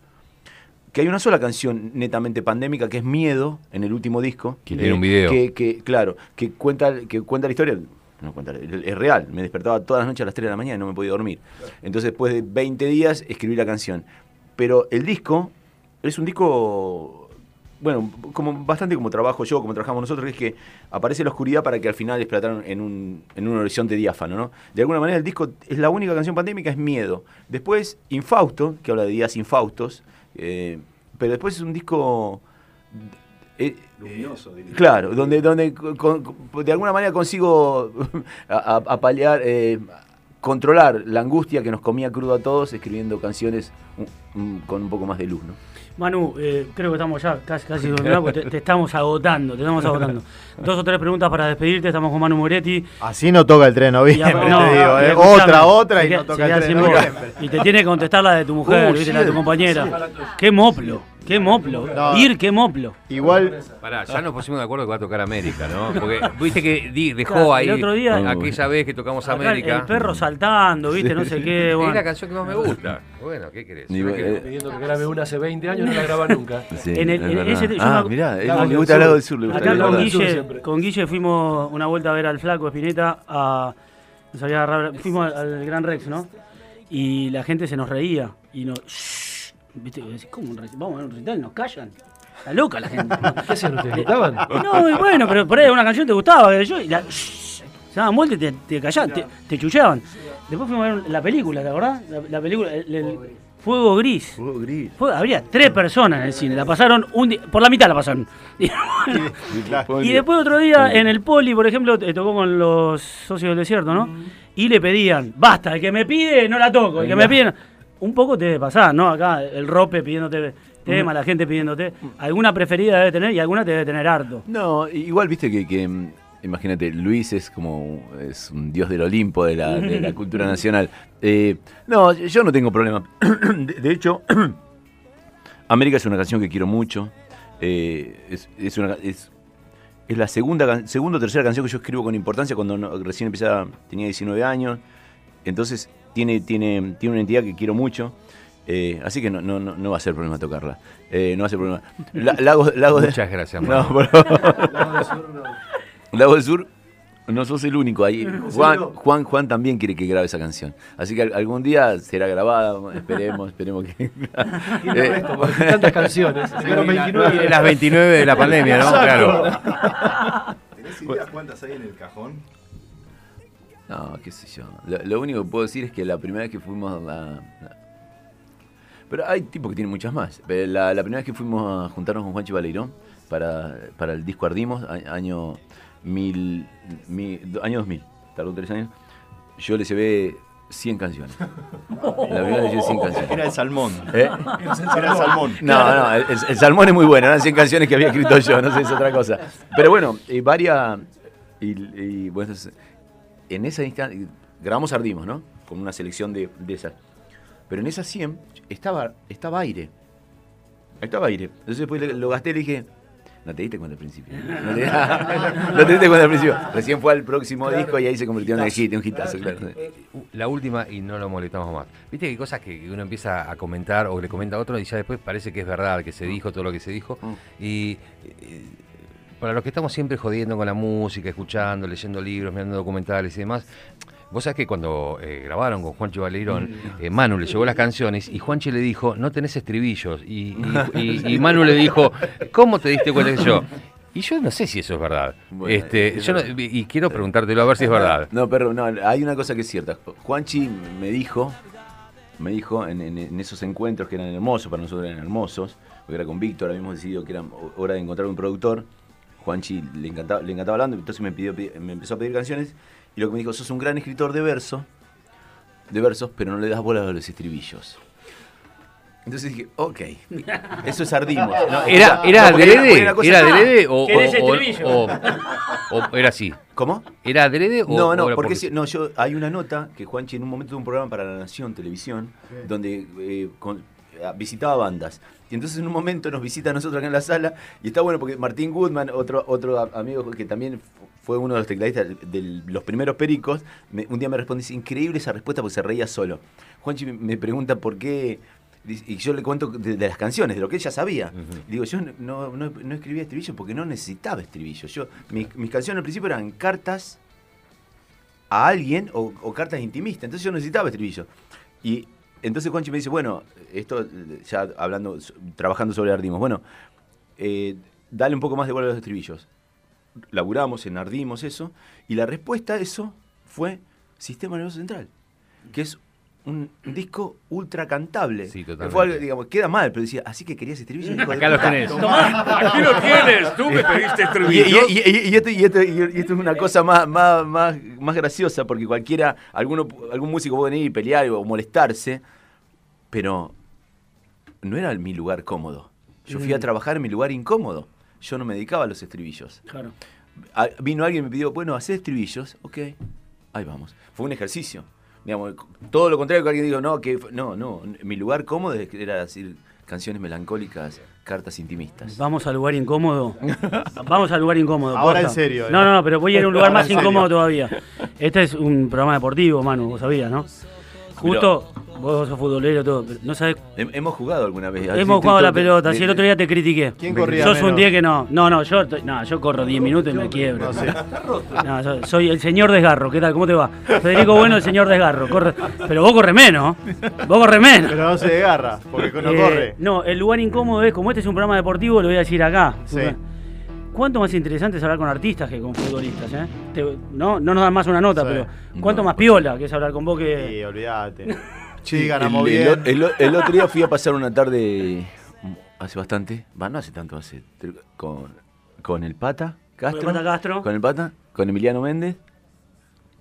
que hay una sola canción netamente pandémica, que es Miedo, en el último disco. Que tiene un video. Que, que, claro, que cuenta, que cuenta la historia, no cuenta, es real. Me despertaba todas las noches a las 3 de la mañana y no me podía dormir. Entonces, después de 20 días, escribí la canción. Pero el disco es un disco bueno, como bastante como trabajo yo, como trabajamos nosotros, que es que aparece la oscuridad para que al final explotaran en un, en un horizonte diáfano, ¿no? De alguna manera el disco es la única canción pandémica, es Miedo. Después Infausto, que habla de días infaustos, eh, pero después es un disco... eh, Luminoso, diría. Claro, donde, donde con- con- de alguna manera consigo a, a- a paliar, eh, controlar la angustia que nos comía crudo a todos escribiendo canciones con un poco más de luz, ¿no? Manu, eh, creo que estamos ya casi, casi porque te, te estamos agotando, te estamos agotando. Dos o tres preguntas para despedirte, estamos con Manu Moretti. Así no toca el tren, no Y bien, a- te no, digo, y eh. escuchame, Otra, otra y no toca el tren. Y te tiene que contestar la de tu mujer, Uh, ¿viste? la de tu sí. compañera. Qué moplo, qué moplo. No. Ir, qué moplo. Igual, Pará, ya nos pusimos de acuerdo que va a tocar América, ¿no? Porque viste que di- dejó Claro, ahí el otro día- aquella vez que tocamos Acá América. el perro saltando, ¿viste? No sé qué. Es la canción que más me gusta. Bueno, ¿qué querés? Quiero. eh, Pidiendo que grabe una hace 20 años, no la graba nunca. Sí, En el- es en verdad. ese- yo ah, me- mirá, le gusta el lado del sur, le gusta Acá con Guille, con Guille fuimos una vuelta a ver al flaco Espineta a. Nos había agarrado- fuimos al, al Gran Rex, ¿no? Y la gente se nos reía. Y nos. ¿Viste? ¿Cómo un recital? Vamos a ver un recital y nos callan. Está loca la gente. ¿Qué hacían ustedes? ¿Gritaban? No, y bueno, pero por ahí una canción te gustaba, que yo, y la, shh, se daban vuelta y te, te callaban, te, te chucheaban. Después fuimos a ver la película, ¿te acordás? La, la película, el, el Fuego Gris. Fuego gris. Fue- habría tres personas en el cine, la pasaron un día, por la mitad la pasaron. Y, Fuego después otro día en el Poli, por ejemplo, te tocó con los socios del desierto, ¿no? Y le pedían, basta, el que me pide no la toco, el que me pide no". Un poco te debe pasar, ¿no? Acá el rope pidiéndote tema, la gente pidiéndote. Alguna preferida debe tener y alguna te debe tener harto. No, igual viste que, que, mm, imagínate, Luis es como es un dios del Olimpo de la, de la cultura nacional. Eh, no, yo no tengo problema. de, de hecho, América es una canción que quiero mucho. Eh, es, es una, es, es la segunda, segunda o tercera canción que yo escribo con importancia cuando no- recién empecé, a- tenía 19 años. Entonces tiene, tiene, tiene una entidad que quiero mucho. Eh, así que no, no, no, no va a ser problema tocarla. Eh, no va a ser problema. La- Lagos, Lagos de- Muchas gracias, No, Manu. pero- Lago del Sur, no sos el único ahí. Juan, Juan, Juan también quiere que grabe esa canción. Así que al- algún día será grabada, esperemos, esperemos que. Eh, Porque tantas canciones. Sacaron 29. Tiene las 29 de la pandemia, ¿no? Claro. ¿Tenés idea cuántas hay en el cajón? No, qué sé yo. Lo, lo único que puedo decir es que la primera vez que fuimos a la, la- Pero hay tipos que tienen muchas más. Pero la, la primera vez que fuimos a juntarnos con Juanchi Baleirón para, para el disco Ardimos, año, mil, mil- año 2000, tardó tres años, yo le llevé 100 canciones. La primera leyó 100 canciones. Era el salmón. ¿Eh? Era el salmón. No, no, el, el salmón es muy bueno, eran 100 canciones que había escrito yo, no sé, es otra cosa. Pero bueno, eh, varias. Y, y, bueno, en esa instancia. Grabamos Ardimos, ¿no? Con una selección de, de esas. Pero en esas 100 estaba, estaba aire. Estaba aire. Entonces después le- lo gasté y le dije. No te diste cuenta al principio. No te, no te diste cuenta al principio. Recién fue al próximo disco y ahí se convirtió en el hit, un hitazo, claro. Uh, La última y no lo molestamos más. Viste que hay cosas que uno empieza a comentar o le comenta a otro y ya después parece que es verdad, que se dijo todo lo que se dijo. Y eh, para los que estamos siempre jodiendo con la música, escuchando, leyendo libros, mirando documentales y demás, vos sabés que cuando eh, grabaron con Juancho Valerón, eh, Manu le llevó las canciones y Juanchi le dijo, no tenés estribillos. Y, y- y- y Manu le dijo, ¿cómo te diste cuenta que yo? Y yo no sé si eso es verdad. Bueno, este, es yo no- verdad. y quiero preguntártelo a ver si es verdad. No, perro, no, hay una cosa que es cierta. Juanchi me dijo, me dijo en, en- en esos encuentros que eran hermosos, para nosotros eran hermosos, porque era con Víctor, habíamos decidido que era hora de encontrar un productor. Juanchi le encantaba, le encantaba hablando, entonces me, pidió, me empezó a pedir canciones y lo que me dijo, sos un gran escritor de verso, de versos, pero no le das bola a los estribillos. Entonces dije, ok, eso es ardimos. No, ¿Era, era porque porque adrede? ¿Era adrede o, ¿Querés o- o- estribillo? o- o era así? ¿Cómo? ¿Era adrede o No, no, porque si- no, yo hay una nota que Juanchi en un momento de un programa para La Nación Televisión, donde eh, con- visitaba bandas. Y entonces en un momento nos visita a nosotros acá en la sala, y está bueno porque Martín Goodman, otro, otro amigo que también fu- fue uno de los tecladistas de los primeros pericos, me- un día me responde, dice, increíble esa respuesta porque se reía solo. Juanchi me, pregunta por qué, y yo le cuento de, de las canciones, de lo que ella sabía. Digo, yo no, no, no escribía estribillo porque no necesitaba estribillo. Yo, mis, mis canciones al principio eran cartas a alguien o, o cartas intimistas. Entonces yo necesitaba estribillo. Y entonces Juanchi me dice, bueno, esto ya hablando, trabajando sobre Ardimos, bueno, eh, dale un poco más de bola a los estribillos. Laburamos en Ardimos eso, y la respuesta a eso fue Sistema Nervioso Central, que es un disco ultra cantable. Sí, Que totalmente. Fue algo, digamos, queda mal, pero decía, así que querías estribillo. de Acá lo puta". tenés. Aquí lo tienes, tú me pediste Y, y- y- y esto, y esto- y esto es una cosa más, más, más, más graciosa, porque cualquiera, alguno, algún músico puede venir y pelear o molestarse, pero no era mi lugar cómodo. Yo fui a Mm. trabajar en mi lugar incómodo. Yo no me dedicaba a los estribillos. Claro. A- vino alguien y me pidió, bueno, hacer estribillos, ok, ahí vamos. Fue un ejercicio. Digamos, todo lo contrario que alguien dijo, no, que no, no, mi lugar cómodo era decir canciones melancólicas, cartas intimistas. Vamos al lugar incómodo. Vamos al lugar incómodo. Ahora posta. en serio, eh. No, no, no, pero voy a ir a un lugar Ahora más incómodo todavía. Este es un programa deportivo, Manu, vos sabías, ¿no? Justo, vos sos futbolero, todo, pero no sabés. Hem- Hemos jugado alguna vez. Hemos jugado a la pelota, si el otro día te critiqué. ¿Quién corría Sos un menos? 10 que no. No, no, yo, estoy- no, yo corro 10 minutos y me quiebro. No, yo- soy el señor desgarro, ¿qué tal? ¿Cómo te va? Federico Bueno, el señor desgarro. Corre, pero vos corres menos. Vos corres menos. Pero no se desgarra, porque no Eh, corre. No, el lugar incómodo es, como este es un programa deportivo, lo voy a decir acá. Sí. ¿Cuánto más interesante es hablar con artistas que con futbolistas? Eh? Te- no, no nos dan más una nota, Sí. pero ¿cuánto más piola que es hablar con vos que... Sí, olvídate. Sí, el, ganamos el- bien. el- el otro día fui a pasar una tarde hace bastante, va, no hace tanto, hace tre- con, con el Pata Castro. Pata Castro. Con el Pata, con Emiliano Méndez.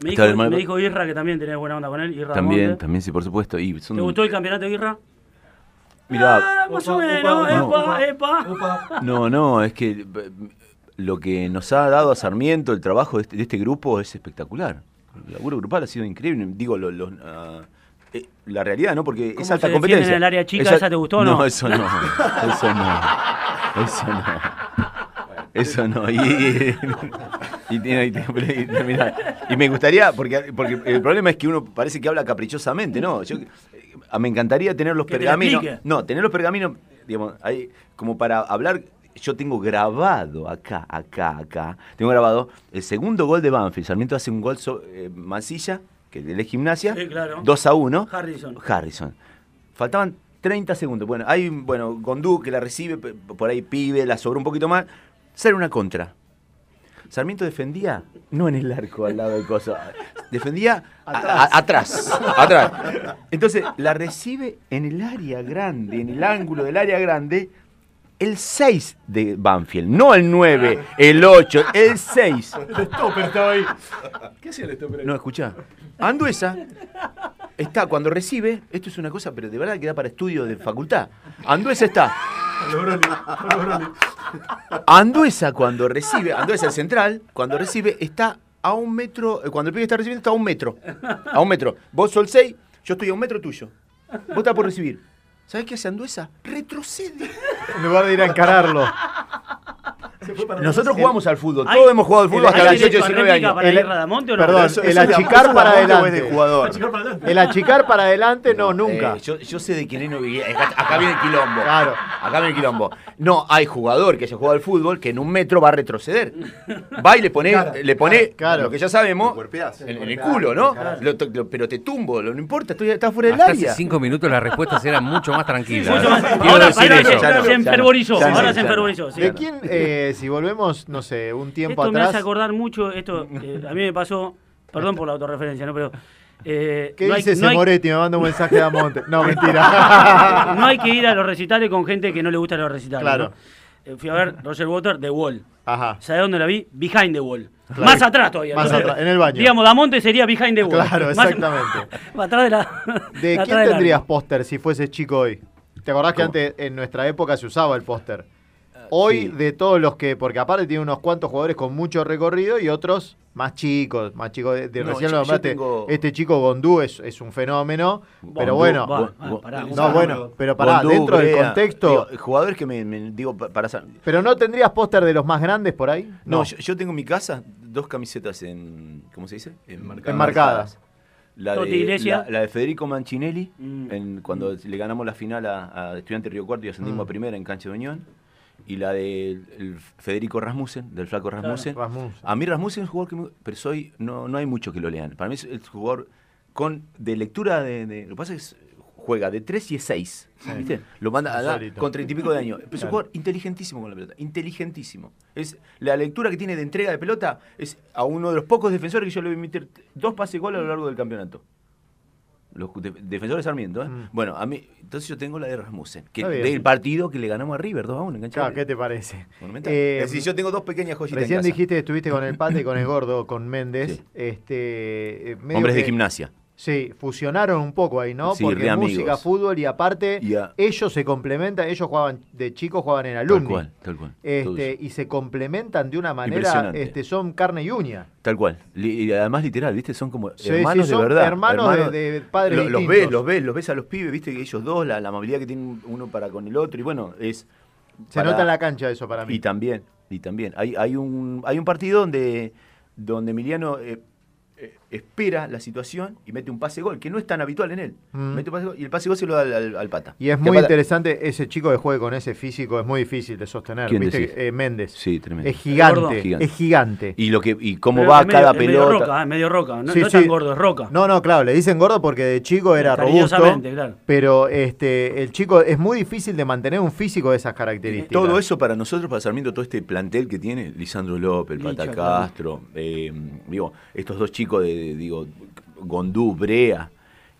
Me Está el dijo, hermano- me dijo Irra que también tenés buena onda con él. Irra También, Monte. también, sí, por supuesto. Y son- ¿Te gustó el campeonato de Irra? Mirá, Ah, más o menos, epa, epa. no, no, es que eh, lo que nos ha dado a Sarmiento, el trabajo de este, de este grupo es espectacular. El laburo grupal ha sido increíble. Digo, los, ah, eh, la realidad, ¿no? Porque ¿Cómo es se alta defienden competencia. en el área chica? Esa- ¿Esa te gustó o no? No, eso no. Eso no. Eso no. Eso no. Y, me gustaría, porque, porque el problema es que uno parece que habla caprichosamente, ¿no? Yo, eh, me encantaría tener los te pergaminos. explique. No, tener los pergaminos, digamos, ahí, como para hablar. Yo tengo grabado acá, acá, acá. Tengo grabado el segundo gol de Banfield. Sarmiento hace un gol so- eh, Mansilla, que de la gimnasia. Sí, claro. 2 a 1. Harrison. Harrison. Faltaban 30 segundos. Bueno, hay, bueno, Gondú que la recibe, por ahí pibe, la sobró un poquito más. Sale una contra. Sarmiento defendía, no en el arco al lado del coso, defendía a- a- atrás. atrás. Entonces, la recibe en el área grande, en el ángulo del área grande, el 6 de Banfield. No el 9, el 8, el 6. El stopper estaba ahí. ¿Qué hacía el stopper ahí? No, escuchá. Anduesa está cuando recibe, esto es una cosa, pero de verdad que da para estudio de facultad. Anduesa está. Anduesa cuando recibe, Anduesa el central, cuando recibe está a un metro, eh, cuando el pibe está recibiendo está a un metro. A un metro. Vos sos el 6, yo estoy a un metro tuyo. Vos estás por recibir. ¿Sabés qué hace Anduesa? Retrocede. En lugar de ir a encararlo. Nosotros jugamos al fútbol, todos hemos jugado al fútbol ¿el hasta los Achille 18, con 19 réplica años. para El- Guerra de Monte o no? Perdón, el achicar para adelante. jugador. El achicar para adelante, no, nunca. Eh, yo, yo sé de quién es Acá, viene el quilombo. Claro. Acá viene el quilombo. No, hay jugador que se juega al fútbol que en un metro va a retroceder. Va y le pone, le pone Claro. lo que ya sabemos en, en el culo, ¿no? Lo to- lo- pero te tumbo, lo- no importa, estoy, estás fuera del Hasta hace área. cinco minutos las respuestas eran mucho más tranquilas. Mucho más- Ahora, decir ahora eso. se, Ya no, se ya no. enfervorizó, ahora se enfervorizó. sí. ¿De quién, eh, si volvemos, no sé, un tiempo Esto me atrás? hace acordar mucho, esto eh, a mí me pasó, perdón por la autorreferencia, ¿no? Pero eh, ¿Qué no hay- dice ese no hay- Moretti? Me manda un mensaje de Amonte. No, mentira. no hay que ir a los recitales con gente que no le gusta los recitales. Claro. ¿no? Eh, fui a ver Roger Water, The Wall. Ajá. ¿Sabes dónde la vi? Behind the Wall. Más atrás todavía. Más atrás, en el baño. Digamos, Damonte sería Behind the Wall. Claro, Más- exactamente. atrás de la. ¿De atrás quién tendrías póster si fueses chico hoy? ¿Te acordás que antes en nuestra época se usaba el póster? Hoy sí. de todos los que, porque aparte tiene unos cuantos jugadores con mucho recorrido y otros más chicos, más chicos. De, de- No, recién yo- lo nombraste, tengo- este chico Gondú es, es un fenómeno, pero bueno, Va, Gon- va, pará, no bueno, pero pará, Bondú, dentro del contexto, digo, jugadores que me, me- digo pa- para pero no tendrías póster de los más grandes por ahí? No, yo, yo tengo en mi casa dos camisetas en. ¿Cómo se dice? Enmarcadas. Enmarcadas. La de, la, la de Federico Mancinelli, Mm. en, cuando le ganamos la final a, a Estudiante Río Cuarto y ascendimos Mm. a primera en Cancha de Unión. Y la de el Federico Rasmussen, del flaco Rasmussen. Rasmussen. A mí Rasmussen es un jugador que me- pero soy, no, no hay mucho que lo lean. Para mí es el jugador con de lectura de, de- lo que pasa es que juega de 3 y es 6. ¿Viste? Lo manda a dar con treinta y pico de años. Pero es un jugador inteligentísimo con la pelota. Inteligentísimo. Es, la lectura que tiene de entrega de pelota es a uno de los pocos defensores que yo le voy a emitir dos pases gol a lo largo del campeonato. Los de- defensores Sarmiento, ¿eh? Mm. Bueno, a mí, entonces yo tengo la de Rasmussen, que del partido que le ganamos a River 2 a 1 en cancha. Claro, ¿qué te parece? Monumental. Eh, es decir, yo tengo dos pequeñas joyitas en Recién casa. dijiste que estuviste con el Pate y con el Gordo, con Méndez. Sí. Este, eh, medio Hombres de gimnasia. Sí, fusionaron un poco ahí, ¿no? Sí, Porque música, fútbol y aparte ellos se complementan, ellos jugaban de chicos jugaban en Tal alumni. cual, tal cual. Este, y se complementan de una manera, este, son carne y uña. Tal cual. Y además literal, ¿viste? Son como Sí, hermanos sí, de verdad. hermanos de- de padres Lo- los ves, los ves, los ves a los pibes, ¿viste? Que ellos dos, la, la amabilidad que tienen uno para con el otro. Y bueno, es. Se para- nota en la cancha eso para mí. Y también, y también. Hay, hay, un, hay un partido donde, donde Emiliano eh, eh, espera la situación y mete un pase gol, que no es tan habitual en él. Mm. Mete un pase gol y el pase gol se lo da al, al- al pata. Y es muy Pata- interesante ese chico que juegue con ese físico, es muy difícil de sostener. ¿Quién ¿Viste? eh, Méndez. Sí, tremendo. Es gigante, es gigante. Y, lo que, y cómo Pero va medio- cada es medio pelota. roca, eh, medio roca. No, Sí, no es sí. tan gordo, es roca. No, no, claro, le dicen gordo porque de chico era robusto. Claro. Pero este, el chico es muy difícil de mantener un físico de esas características. Todo eso para nosotros, para Sarmiento, todo este plantel que tiene, Lisandro López, el Pata. Castro, eh, digo, estos dos chicos de, digo, Gondú, Brea,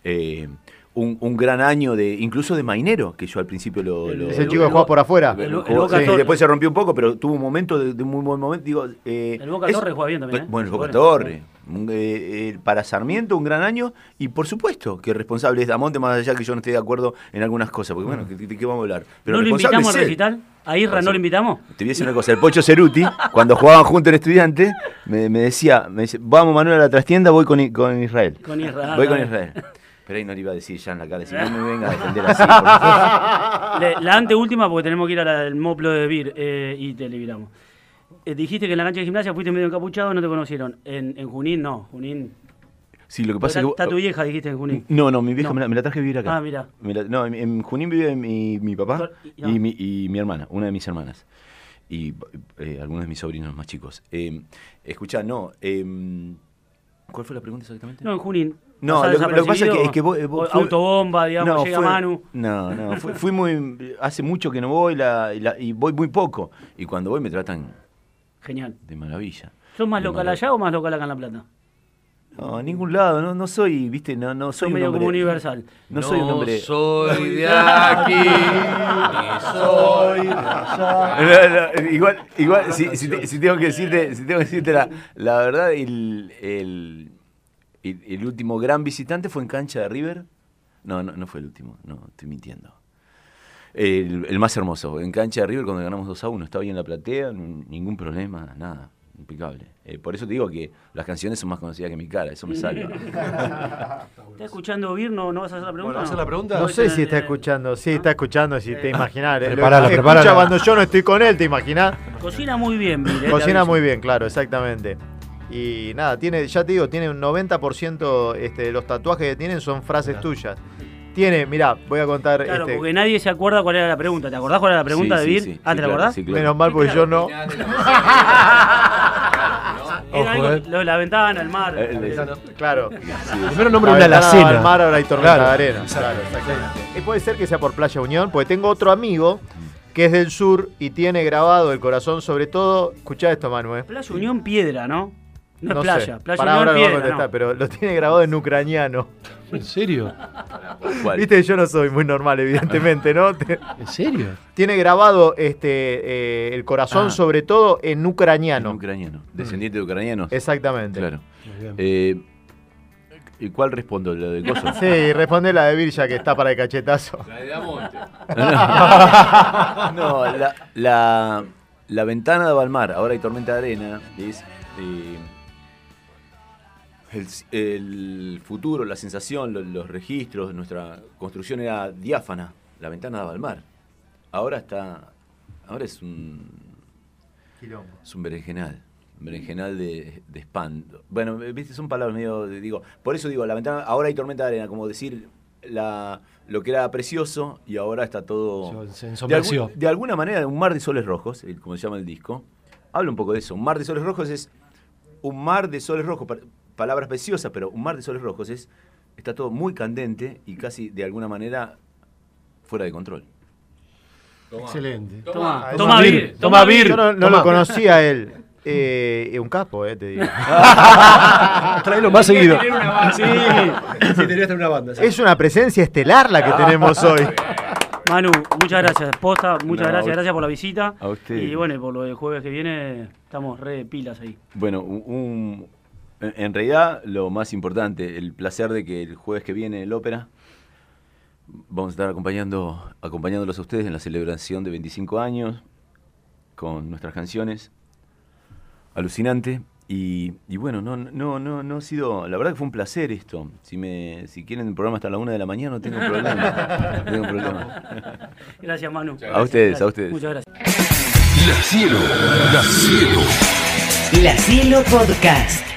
eh, un, un gran año de, incluso de Mainero, que yo al principio lo. lo- Ese el- chico que juega por afuera. el- el jugó- Boca sí, Torres. después se rompió un poco, pero tuvo un momento de, de un muy buen momento. Digo, eh, El Boca es- Torres juega bien también, ¿eh? Bueno, el Boca. Torres. Eh, eh, para Sarmiento, un gran año. Y por supuesto que el responsable es Damonte, más allá que yo no esté de acuerdo en algunas cosas. Porque bueno, ¿de qué vamos a hablar? Pero ¿No lo invitamos al recital? ¿A Irra no lo invitamos? Te voy a decir una cosa, el Pocho Ceruti, cuando jugaban juntos en estudiante, me, me decía, me dice, vamos Manuel a la trastienda, voy con, con Israel. Con Israel. Voy con Israel. Pero ahí no le iba a decir ya en la cara, si no me venga a defender así. Le- la anteúltima, porque tenemos que ir a la del Moplo de Vir eh, y te liberamos. Eh, dijiste que en la cancha de gimnasia fuiste medio encapuchado, no te conocieron. En, en Junín, no. Junín. Sí, lo que pasa está, es que... está tu vieja, dijiste en Junín. No, no, mi vieja No. Me, la, me la traje a vivir acá. Ah, mira. No, en, en Junín vive mi, mi papá Y- no. y, mi, y mi hermana, una de mis hermanas. Y eh, algunos de mis sobrinos más chicos. Eh, escuchá, no. eh, ¿Cuál fue la pregunta exactamente? No, en Junín. No, lo, que- lo que pasa es que, desapercibido, es que vos, eh, vos autobomba, digamos, No, llega fue- Manu. No, no, fui, fui muy. Hace mucho que no voy la- y, la- y voy muy poco. Y cuando voy me tratan Genial. de maravilla. ¿Sos más De local maravilla. allá o más local acá en La Plata? No, a ningún lado, no, no soy, viste, no, no soy Sos un medio hombre- como universal. No, soy un hombre. soy de aquí, ni soy de allá. No, no, igual, igual si, si te- si tengo que decirte, si tengo que decirte la, la verdad, el, el- y el último gran visitante fue en cancha de River. No, no, no fue el último, no, estoy mintiendo. El, el más hermoso, en cancha de River cuando ganamos 2 a 1, estaba ahí en la platea, ningún problema, nada, impecable. Eh, por eso te digo que las canciones son más conocidas que mi cara, eso me salva. ¿Estás escuchando Vir? ¿No, ¿No vas a hacer la pregunta? Bueno, ¿vas a hacer la pregunta? No sé si está eh, escuchando. Sí, está escuchando, si te imaginas. eh. Prepárala, Lo- prepárala. Escucha cuando yo no estoy con él, ¿te imaginas? Cocina muy bien, Vir. eh, Cocina muy bien, claro, exactamente. Y nada, tiene, ya te digo, tiene un 90% este, de los tatuajes que tienen son frases tuyas. Tiene, mirá, voy a contar. Claro, este, porque nadie se acuerda cuál era la pregunta. ¿Te acordás cuál era la pregunta Sí, de sí, Vir? sí, ah, sí, ¿te la claro, acordás? sí, claro. Menos mal, porque yo no. Era Ojo, algo- eh. lo de la ventana, el mar. Eh, el- Claro. Primero nombre una alacena. al mar, ahora hay tormenta Claro, de arena. Claro, exactamente. Y puede ser que sea por Playa Unión, porque tengo otro amigo que es del sur y tiene grabado el corazón sobre todo. Escuchá esto, Manuel. Playa Unión Piedra, ¿no? No, es sé. playa. Playa Pará, Unión ahora lo voy a Piedra. contestar, no. pero lo tiene grabado en ucraniano. ¿En serio? ¿Cuál? Viste, yo no soy muy normal, evidentemente, ¿no? ¿En serio? Tiene grabado este eh, el corazón Ah. sobre todo en En ucraniano. ucraniano, descendiente de ucranianos. Exactamente. Claro. Muy bien. Eh, ¿Y cuál respondo? ¿Lo de Coso? Sí, responde la de Virya que está para el cachetazo. no, la, la, la ventana de Balmar, ahora hay tormenta de arena, es eh, el, el futuro, la sensación, lo- los, registros, nuestra construcción era diáfana, la ventana de Balmar. Ahora está, ahora es un, es un berenjenal. un Berenjenal de, de spam. Bueno, viste, son palabras medio, de- digo, por eso digo, la ventana, ahora hay tormenta de arena, como decir la, lo que era precioso y ahora está todo... Se- se De, ensombreció. algún- de alguna manera, un mar de soles rojos, el- como se llama el disco, habla un poco de eso. Un mar de soles rojos es un mar de soles rojos, pa- palabras preciosas, pero un mar de soles rojos es está todo muy candente y casi de alguna manera fuera de control. Excelente. Toma, Ah, toma Vir, toma Vir. Yo no, lo conocía él. Eh, un capo, eh, te digo. Tráelo más seguido. tener una banda. Sí, sí, deberías tener una banda. sí. Es una presencia estelar la que tenemos hoy. Manu, muchas gracias. Posta, muchas No, gracias. Gracias por la visita. a usted. Y bueno, y por lo del jueves que viene, estamos re pilas ahí. Bueno, un- en realidad lo más importante, el placer de que el jueves que viene el ópera vamos a estar acompañando, acompañándolos a ustedes en la celebración de 25 años con nuestras canciones. Alucinante. Y, y bueno, no, no, no, no ha sido. La verdad que fue un placer esto. Si me, si quieren el programa hasta la una de la mañana, no tengo problema. No tengo problema. Gracias, Manu. A ustedes, Gracias. a ustedes. Muchas gracias. La cielo, la cielo. La Cielo Podcast.